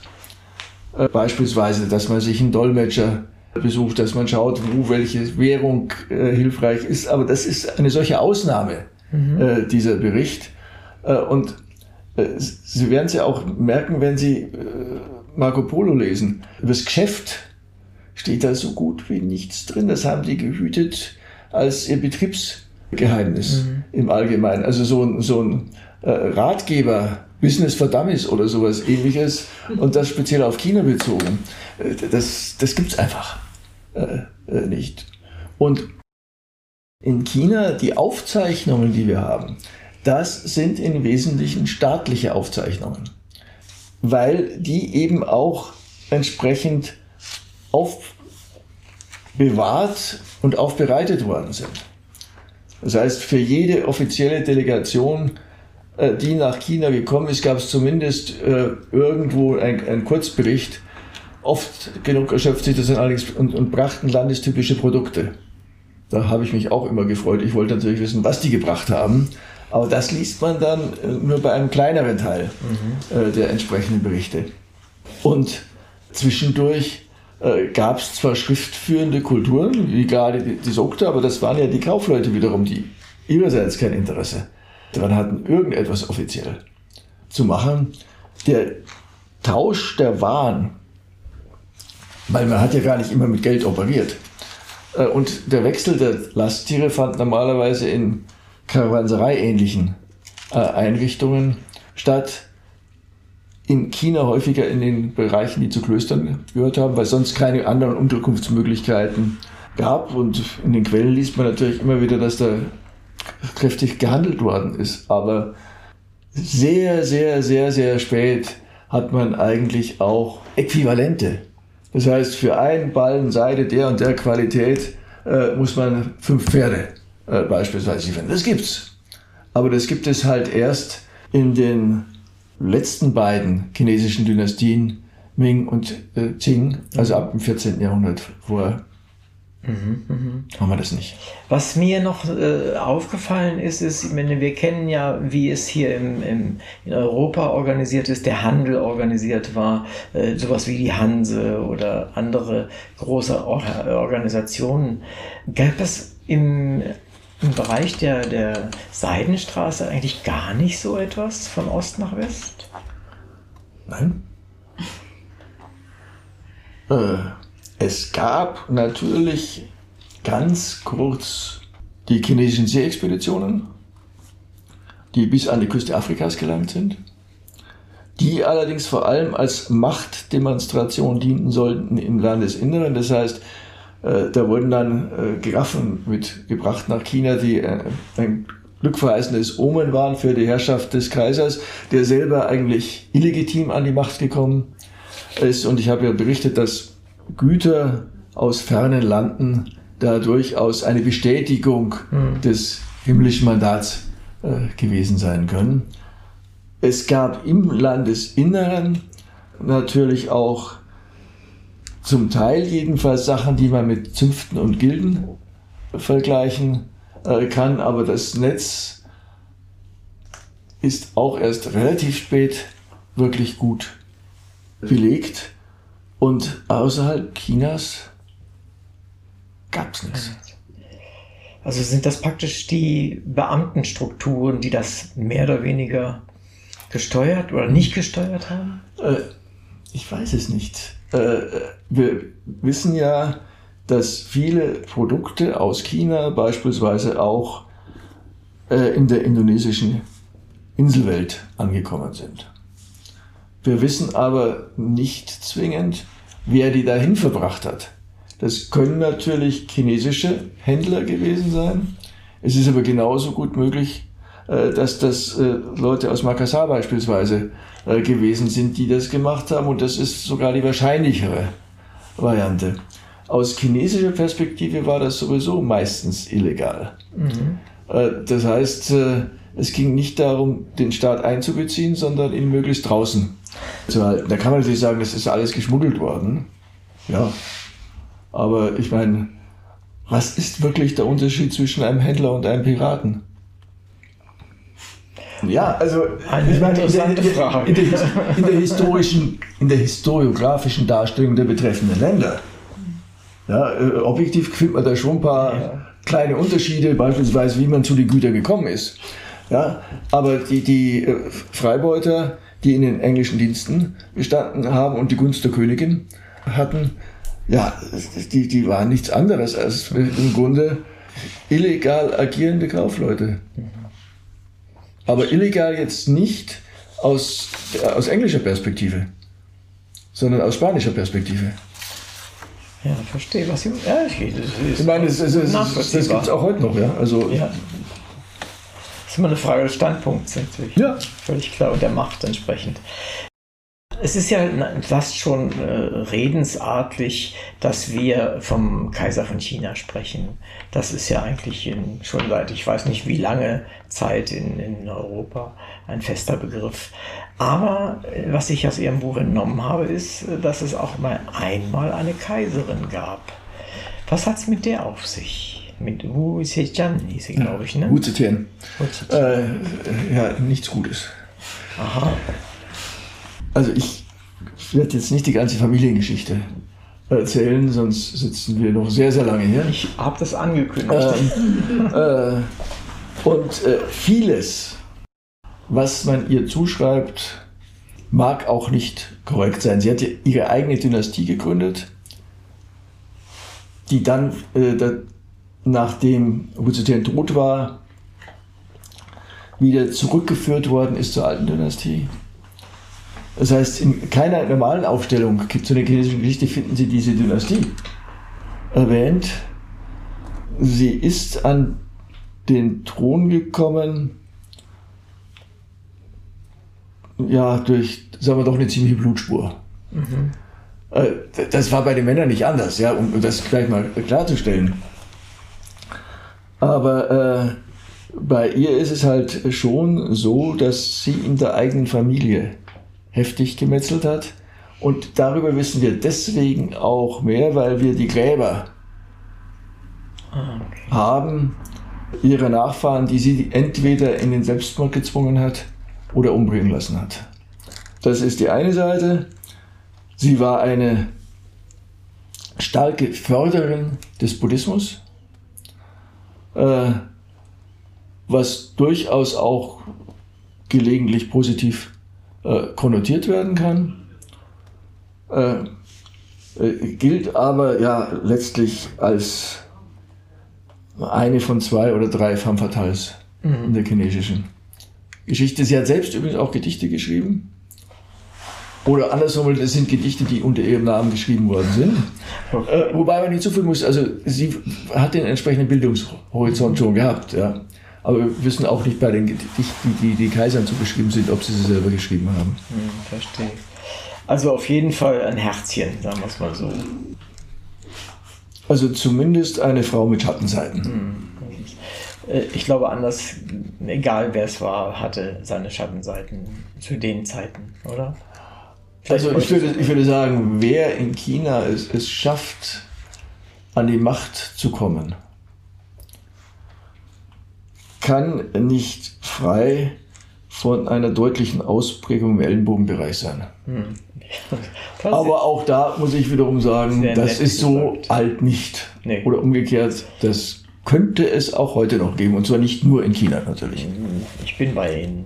Äh, beispielsweise, dass man sich einen Dolmetscher besucht, dass man schaut, wo welche Währung äh, hilfreich ist. Aber das ist eine solche Ausnahme, mhm. Äh, dieser Bericht. Äh, und äh, Sie werden es ja auch merken, wenn Sie Marco Polo lesen. Über das Geschäft steht da so gut wie nichts drin. Das haben die gehütet als ihr Betriebsgeheimnis mhm. im Allgemeinen. Also so ein, so ein äh, Ratgeber, Business for Dummies oder sowas ähnliches und das speziell auf China bezogen. Äh, das, das gibt es einfach äh, äh, nicht. Und in China, die Aufzeichnungen, die wir haben, das sind im Wesentlichen staatliche Aufzeichnungen, weil die eben auch entsprechend aufbewahrt und aufbereitet worden sind. Das heißt, für jede offizielle Delegation, äh, die nach China gekommen ist, gab es zumindest äh, irgendwo einen Kurzbericht. Oft genug erschöpft sich das dann allerdings und, und brachten landestypische Produkte. Da habe ich mich auch immer gefreut. Ich wollte natürlich wissen, was die gebracht haben. Aber das liest man dann äh, nur bei einem kleineren Teil mhm. der entsprechenden Berichte. Und zwischendurch äh, gab es zwar schriftführende Kulturen, wie gerade die, die Sokta, aber das waren ja die Kaufleute wiederum, die ihrerseits kein Interesse daran hatten, irgendetwas offiziell zu machen. Der Tausch der Waren, weil man hat ja gar nicht immer mit Geld operiert. Äh, und der Wechsel der Lasttiere fand normalerweise in Karawanserei-ähnlichen äh, Einrichtungen statt in China häufiger in den Bereichen, die zu Klöstern gehört haben, weil sonst keine anderen Unterkunftsmöglichkeiten gab. Und in den Quellen liest man natürlich immer wieder, dass da kräftig gehandelt worden ist. Aber sehr, sehr, sehr, sehr spät hat man eigentlich auch Äquivalente. Das heißt, für einen Ballen Seide der und der Qualität äh, muss man fünf Pferde äh, beispielsweise finden. Das gibt's. Aber das gibt es halt erst in den letzten beiden chinesischen Dynastien, Ming und äh, Qing, also ab dem 14. Jahrhundert vor. Mhm, mh. Haben wir das nicht. Was mir noch äh, aufgefallen ist, ist, ich meine, wir kennen ja, wie es hier im, im, in Europa organisiert ist, der Handel organisiert war, äh, sowas wie die Hanse oder andere große Or Organisationen. Gab es im im Bereich der, der Seidenstraße eigentlich gar nicht so etwas von Ost nach West? Nein. [laughs] äh, es gab natürlich ganz kurz die chinesischen Seeexpeditionen, die bis an die Küste Afrikas gelangt sind, die allerdings vor allem als Machtdemonstration dienten sollten im Landesinneren. Das heißt, da wurden dann äh, Giraffen mitgebracht nach China, die äh, ein glückverheißendes Omen waren für die Herrschaft des Kaisers, der selber eigentlich illegitim an die Macht gekommen ist. Und ich habe ja berichtet, dass Güter aus fernen Landen da durchaus eine Bestätigung mhm. des himmlischen Mandats äh, gewesen sein können. Es gab im Landesinneren natürlich auch zum Teil jedenfalls Sachen, die man mit Zünften und Gilden vergleichen äh, kann, aber das Netz ist auch erst relativ spät wirklich gut belegt und außerhalb Chinas gab es nichts. Also sind das praktisch die Beamtenstrukturen, die das mehr oder weniger gesteuert oder nicht gesteuert haben? Äh, ich weiß es nicht. Äh, wir wissen ja, dass viele Produkte aus China beispielsweise auch äh, in der indonesischen Inselwelt angekommen sind. Wir wissen aber nicht zwingend, wer die dahin verbracht hat. Das können natürlich chinesische Händler gewesen sein. Es ist aber genauso gut möglich, dass das äh, Leute aus Makassar beispielsweise äh, gewesen sind, die das gemacht haben. Und das ist sogar die wahrscheinlichere Variante. Aus chinesischer Perspektive war das sowieso meistens illegal. Mhm. Das heißt, es ging nicht darum, den Staat einzubeziehen, sondern ihn möglichst draußen zu halten. Da kann man natürlich sagen, das ist alles geschmuggelt worden. Ja. Aber ich meine, was ist wirklich der Unterschied zwischen einem Händler und einem Piraten? Ja, also Eine ich meine, in der, interessante Frage. in, der, in der historischen, in der historiografischen Darstellung der betreffenden Länder. Ja, äh, objektiv findet man da schon ein paar Ja. kleine Unterschiede, beispielsweise wie man zu den Gütern gekommen ist. Ja, aber die, die äh, Freibeuter, die in den englischen Diensten gestanden haben und die Gunst der Königin hatten, ja, die, die waren nichts anderes als im Grunde illegal agierende Kaufleute. Aber illegal jetzt nicht aus, aus englischer Perspektive, sondern aus spanischer Perspektive. Ja, ich verstehe, was Sie. Ja, ich, Ich meine, das, das, das, das gibt es auch heute noch, ja. Also, Ja. Das ist immer eine Frage des Standpunkts natürlich. Ja. Völlig klar und der Macht entsprechend. Es ist ja fast schon äh, redensartlich, dass wir vom Kaiser von China sprechen. Das ist ja eigentlich in, schon seit ich weiß nicht wie lange Zeit in, in Europa ein fester Begriff. Aber äh, was ich aus Ihrem Buch entnommen habe, ist, äh, dass es auch mal einmal eine Kaiserin gab. Was hat es mit der auf sich? Mit Wu Zetian hieß sie, glaube ich, ne? Wu Zetian. Äh, ja, nichts Gutes. Aha. Also ich werde jetzt nicht die ganze Familiengeschichte erzählen, sonst sitzen wir noch sehr, sehr lange hier. Ich habe das angekündigt. Ähm, äh, und äh, vieles, was man ihr zuschreibt, mag auch nicht korrekt sein. Sie hat ja ihre eigene Dynastie gegründet, die dann, äh, da, nachdem Huzetien tot war, wieder zurückgeführt worden ist zur alten Dynastie. Das heißt, in keiner normalen Aufstellung zu der chinesischen Geschichte finden Sie diese Dynastie erwähnt. Sie ist an den Thron gekommen, ja, durch, sagen wir doch, eine ziemliche Blutspur. Äh, Das war bei den Männern nicht anders, ja, um das gleich mal klarzustellen. Aber äh, bei ihr ist es halt schon so, dass sie in der eigenen Familie heftig gemetzelt hat. Und darüber wissen wir deswegen auch mehr, weil wir die Gräber Ah, okay. haben ihre Nachfahren, die sie entweder in den Selbstmord gezwungen hat oder umbringen lassen hat. Das ist die eine Seite. Sie war eine starke Förderin des Buddhismus, äh, was durchaus auch gelegentlich positiv äh, konnotiert werden kann. Äh, äh, gilt aber ja letztlich als eine von zwei oder drei femme fatales in der chinesischen Geschichte. Sie hat selbst übrigens auch Gedichte geschrieben. Oder andersrum, das sind Gedichte, die unter ihrem Namen geschrieben worden sind. Äh, wobei man hinzufügen muss, also sie hat den entsprechenden Bildungshorizont schon gehabt. Ja. Aber wir wissen auch nicht bei den Gedichten, die die Kaisern zugeschrieben sind, ob sie sie selber geschrieben haben. Hm, verstehe. Also auf jeden Fall ein Herzchen, sagen wir es mal so. Also zumindest eine Frau mit Schattenseiten. Äh, Ich glaube, anders, egal wer es war, hatte seine Schattenseiten zu den Zeiten, oder? Also ich Vielleicht würde, ich würde sagen, wer in China es, es schafft, an die Macht zu kommen, kann nicht frei von einer deutlichen Ausprägung im Ellenbogenbereich sein. Das- [laughs] Aber auch da muss ich wiederum sagen, Sehr das ist so gesagt. alt nicht. Nee. Oder umgekehrt, das könnte es auch heute noch geben. Und zwar nicht nur in China natürlich. Ich bin bei Ihnen.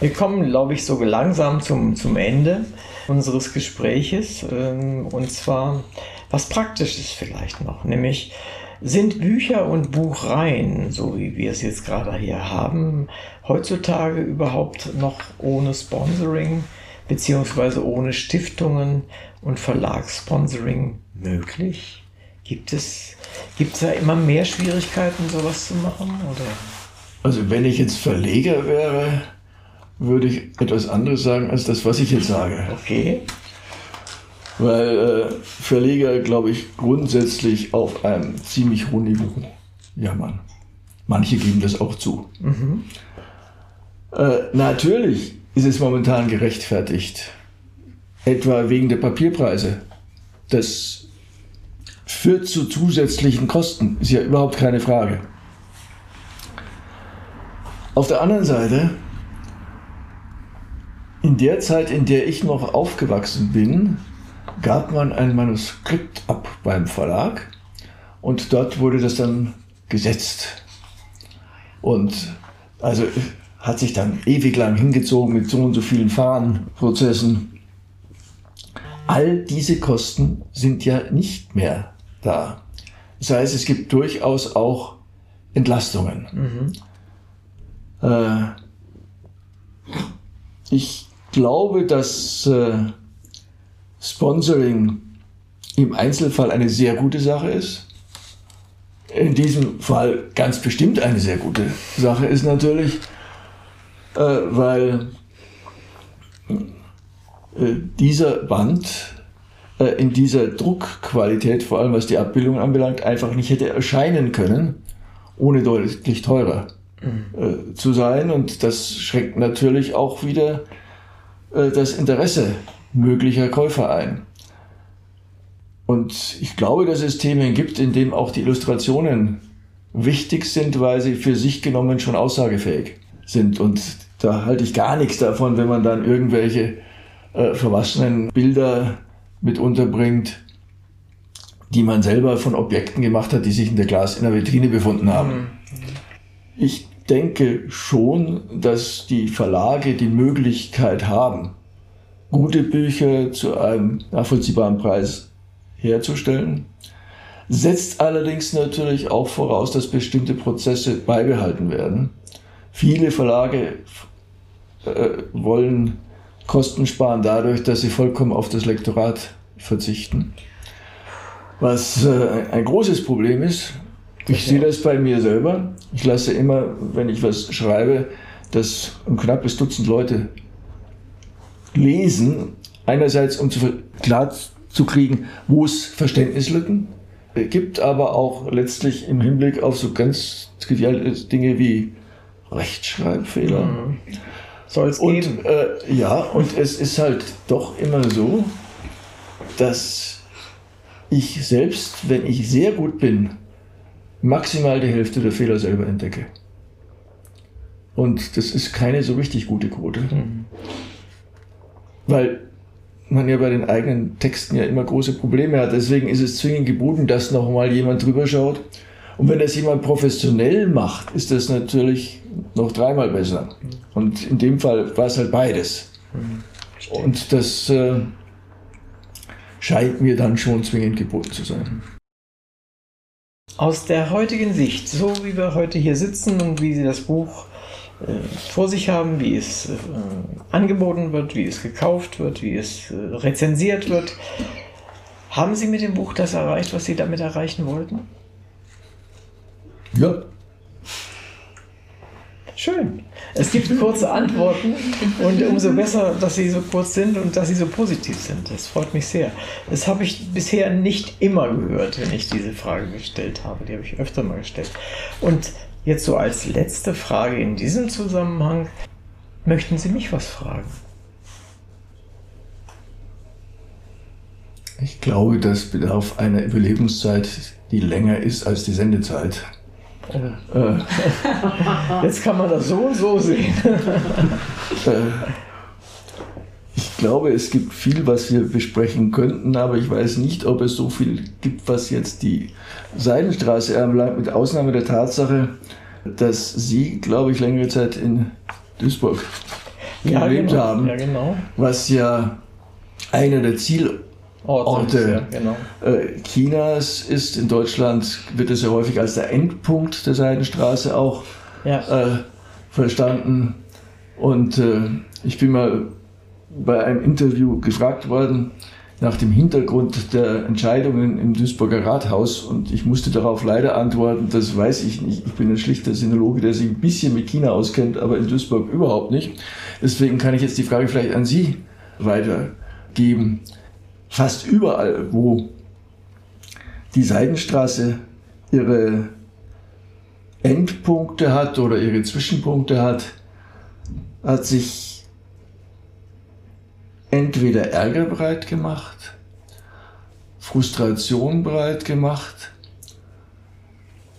Wir kommen, glaube ich, so langsam zum, zum Ende unseres Gespräches. Ähm, und zwar was Praktisches vielleicht noch, nämlich sind Bücher und Buchreihen, so wie wir es jetzt gerade hier haben, heutzutage überhaupt noch ohne Sponsoring beziehungsweise ohne Stiftungen und Verlagssponsoring möglich? Gibt es, gibt es da immer mehr Schwierigkeiten, sowas zu machen? Oder? Also wenn ich jetzt Verleger wäre, würde ich etwas anderes sagen als das, was ich jetzt sage. Okay. Weil äh, Verleger, glaube ich, grundsätzlich auf einem ziemlich hohen Niveau jammern. Manche geben das auch zu. Mhm. Äh, natürlich ist es momentan gerechtfertigt, etwa wegen der Papierpreise. Das führt zu zusätzlichen Kosten, ist ja überhaupt keine Frage. Auf der anderen Seite, in der Zeit, in der ich noch aufgewachsen bin, gab man ein Manuskript ab beim Verlag und dort wurde das dann gesetzt. Und also hat sich dann ewig lang hingezogen mit so und so vielen Fahrenprozessen. All diese Kosten sind ja nicht mehr da. Das heißt, es gibt durchaus auch Entlastungen. Mhm. Äh, ich glaube, dass äh, Sponsoring im Einzelfall eine sehr gute Sache ist. In diesem Fall ganz bestimmt eine sehr gute Sache ist natürlich, äh, weil äh, dieser Band äh, in dieser Druckqualität, vor allem was die Abbildung anbelangt, einfach nicht hätte erscheinen können, ohne deutlich teurer mhm. zu sein. Und das schränkt natürlich auch wieder das Interesse möglicher Käufer ein. Und ich glaube, dass es Themen gibt, in denen auch die Illustrationen wichtig sind, weil sie für sich genommen schon aussagefähig sind. Und da halte ich gar nichts davon, wenn man dann irgendwelche äh, verwaschenen Bilder mit unterbringt, die man selber von Objekten gemacht hat, die sich in der Glas in der Vitrine befunden haben. Mhm. Ich denke schon, dass die Verlage die Möglichkeit haben, gute Bücher zu einem nachvollziehbaren Preis herzustellen. Setzt allerdings natürlich auch voraus, dass bestimmte Prozesse beibehalten werden. Viele Verlage äh, wollen Kosten sparen dadurch, dass sie vollkommen auf das Lektorat verzichten. Was äh, ein großes Problem ist. Ich sehe das bei mir selber. Ich lasse immer, wenn ich was schreibe, dass ein knappes Dutzend Leute lesen. Einerseits, um zu, klar zu kriegen, wo es Verständnislücken gibt, aber auch letztlich im Hinblick auf so ganz triviale Dinge wie Rechtschreibfehler. Mhm. Soll es geben. Äh, ja, und es ist halt doch immer so, dass ich selbst, wenn ich sehr gut bin, maximal die Hälfte der Fehler selber entdecke. Und das ist keine so richtig gute Quote. Mhm. Weil man ja bei den eigenen Texten ja immer große Probleme hat. Deswegen ist es zwingend geboten, dass nochmal jemand drüber schaut. Und wenn das jemand professionell macht, ist das natürlich noch dreimal besser. Und in dem Fall war es halt beides. Und das äh, scheint mir dann schon zwingend geboten zu sein. Aus der heutigen Sicht, so wie wir heute hier sitzen und wie Sie das Buch vor sich haben, wie es äh, angeboten wird, wie es gekauft wird, wie es äh, rezensiert wird. Haben Sie mit dem Buch das erreicht, was Sie damit erreichen wollten? Ja. Schön. Es gibt kurze Antworten und umso besser, dass sie so kurz sind und dass sie so positiv sind. Das freut mich sehr. Das habe ich bisher nicht immer gehört, wenn ich diese Frage gestellt habe. Die habe ich öfter mal gestellt. Und Jetzt so als letzte Frage in diesem Zusammenhang, möchten Sie mich was fragen? Ich glaube, das bedarf einer Überlebenszeit, die länger ist als die Sendezeit. Oh. Äh. [laughs] Jetzt kann man das so und so sehen. äh, glaube, es gibt viel, was wir besprechen könnten, aber ich weiß nicht, ob es so viel gibt, was jetzt die Seidenstraße anbelangt, mit Ausnahme der Tatsache, dass Sie, glaube ich, längere Zeit in Duisburg Ja, gelebt genau. haben, Ja, genau. was ja einer der Zielorte Orte, ja, genau. äh, Chinas ist. In Deutschland wird es ja häufig als der Endpunkt der Seidenstraße auch äh, verstanden. Und äh, ich bin mal bei einem Interview gefragt worden nach dem Hintergrund der Entscheidungen im Duisburger Rathaus und ich musste darauf leider antworten, das weiß ich nicht. Ich bin ein schlichter Sinologe, der sich ein bisschen mit China auskennt, aber in Duisburg überhaupt nicht. Deswegen kann ich jetzt die Frage vielleicht an Sie weitergeben. Fast überall, wo die Seidenstraße ihre Endpunkte hat oder ihre Zwischenpunkte hat, hat sich entweder Ärger breit gemacht, Frustration breit gemacht,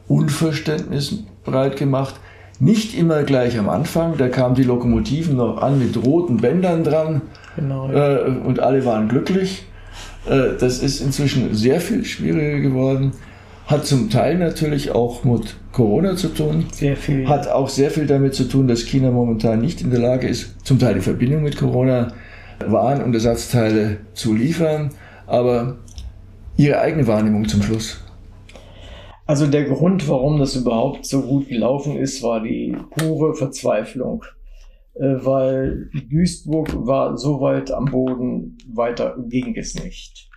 Unverständnis breit gemacht. Nicht immer gleich am Anfang, da kamen die Lokomotiven noch an mit roten Bändern dran Genau. Ja. äh, und alle waren glücklich. Äh, das ist inzwischen sehr viel schwieriger geworden. Hat zum Teil natürlich auch mit Corona zu tun. Sehr viel. Hat auch sehr viel damit zu tun, dass China momentan nicht in der Lage ist, zum Teil die Verbindung mit Corona Waren und Ersatzteile zu liefern. Aber Ihre eigene Wahrnehmung zum Schluss. Also der Grund, warum das überhaupt so gut gelaufen ist, war die pure Verzweiflung. Äh, Weil Duisburg war so weit am Boden, weiter ging es nicht.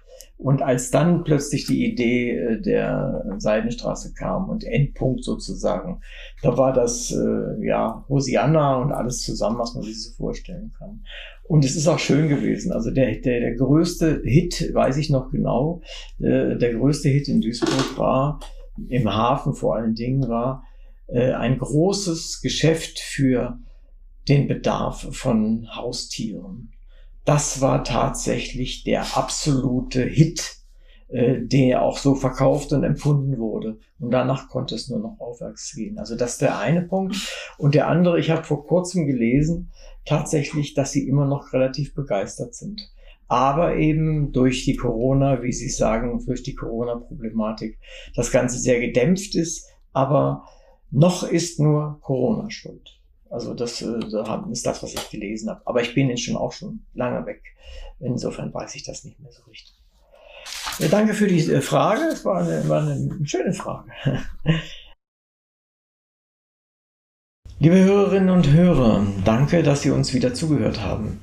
Und als dann plötzlich die Idee äh, der Seidenstraße kam und Endpunkt sozusagen, da war das äh, ja Hosianna und alles zusammen, was man sich so vorstellen kann. Und es ist auch schön gewesen. Also der, der, der größte Hit, weiß ich noch genau, äh, der größte Hit in Duisburg war, im Hafen vor allen Dingen, war äh, ein großes Geschäft für den Bedarf von Haustieren. Das war tatsächlich der absolute Hit, äh, der auch so verkauft und empfunden wurde. Und danach konnte es nur noch aufwärts gehen. Also das ist der eine Punkt. Und der andere, ich habe vor kurzem gelesen, tatsächlich, dass sie immer noch relativ begeistert sind. Aber eben durch die Corona, wie Sie sagen, durch die Corona-Problematik, das Ganze sehr gedämpft ist. Aber noch ist nur Corona schuld. Also das äh, ist das, was ich gelesen habe. Aber ich bin jetzt schon auch schon lange weg. Insofern weiß ich das nicht mehr so richtig. Ja, danke für die äh, Frage. Es war eine, war eine schöne Frage. [laughs] Liebe Hörerinnen und Hörer, danke, dass Sie uns wieder zugehört haben.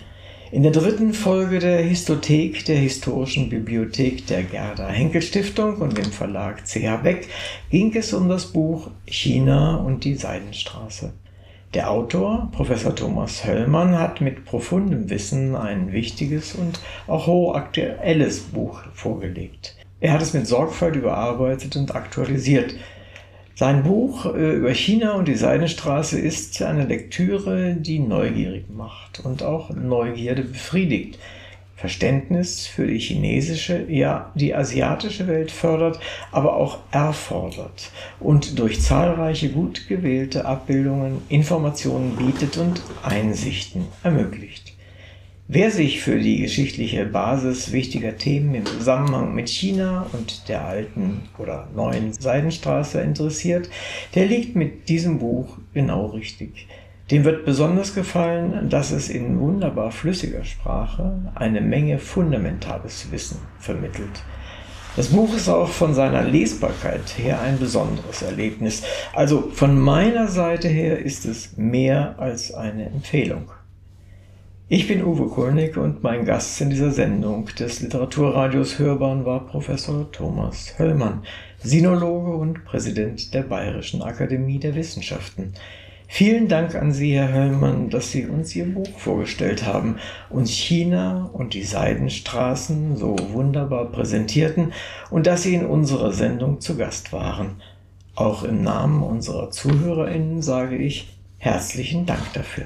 In der dritten Folge der Histothek der Historischen Bibliothek der Gerda Henkel Stiftung und dem Verlag CH Beck ging es um das Buch China und die Seidenstraße. Der Autor, Professor Thomas Höllmann, hat mit profundem Wissen ein wichtiges und auch hochaktuelles Buch vorgelegt. Er hat es mit Sorgfalt überarbeitet und aktualisiert. Sein Buch äh, über China und die Seidenstraße ist eine Lektüre, die neugierig macht und auch Neugierde befriedigt. Verständnis für die chinesische, ja die asiatische Welt fördert, aber auch erfordert und durch zahlreiche gut gewählte Abbildungen Informationen bietet und Einsichten ermöglicht. Wer sich für die geschichtliche Basis wichtiger Themen im Zusammenhang mit China und der alten oder neuen Seidenstraße interessiert, der liegt mit diesem Buch genau richtig. Dem wird besonders gefallen, dass es in wunderbar flüssiger Sprache eine Menge fundamentales Wissen vermittelt. Das Buch ist auch von seiner Lesbarkeit her ein besonderes Erlebnis. Also von meiner Seite her ist es mehr als eine Empfehlung. Ich bin Uwe Kulnig und mein Gast in dieser Sendung des Literaturradios Hörbahn war Professor Thomas Höllmann, Sinologe und Präsident der Bayerischen Akademie der Wissenschaften. Vielen Dank an Sie, Herr Höllmann, dass Sie uns Ihr Buch vorgestellt haben, uns China und die Seidenstraßen so wunderbar präsentierten und dass Sie in unserer Sendung zu Gast waren. Auch im Namen unserer ZuhörerInnen sage ich herzlichen Dank dafür.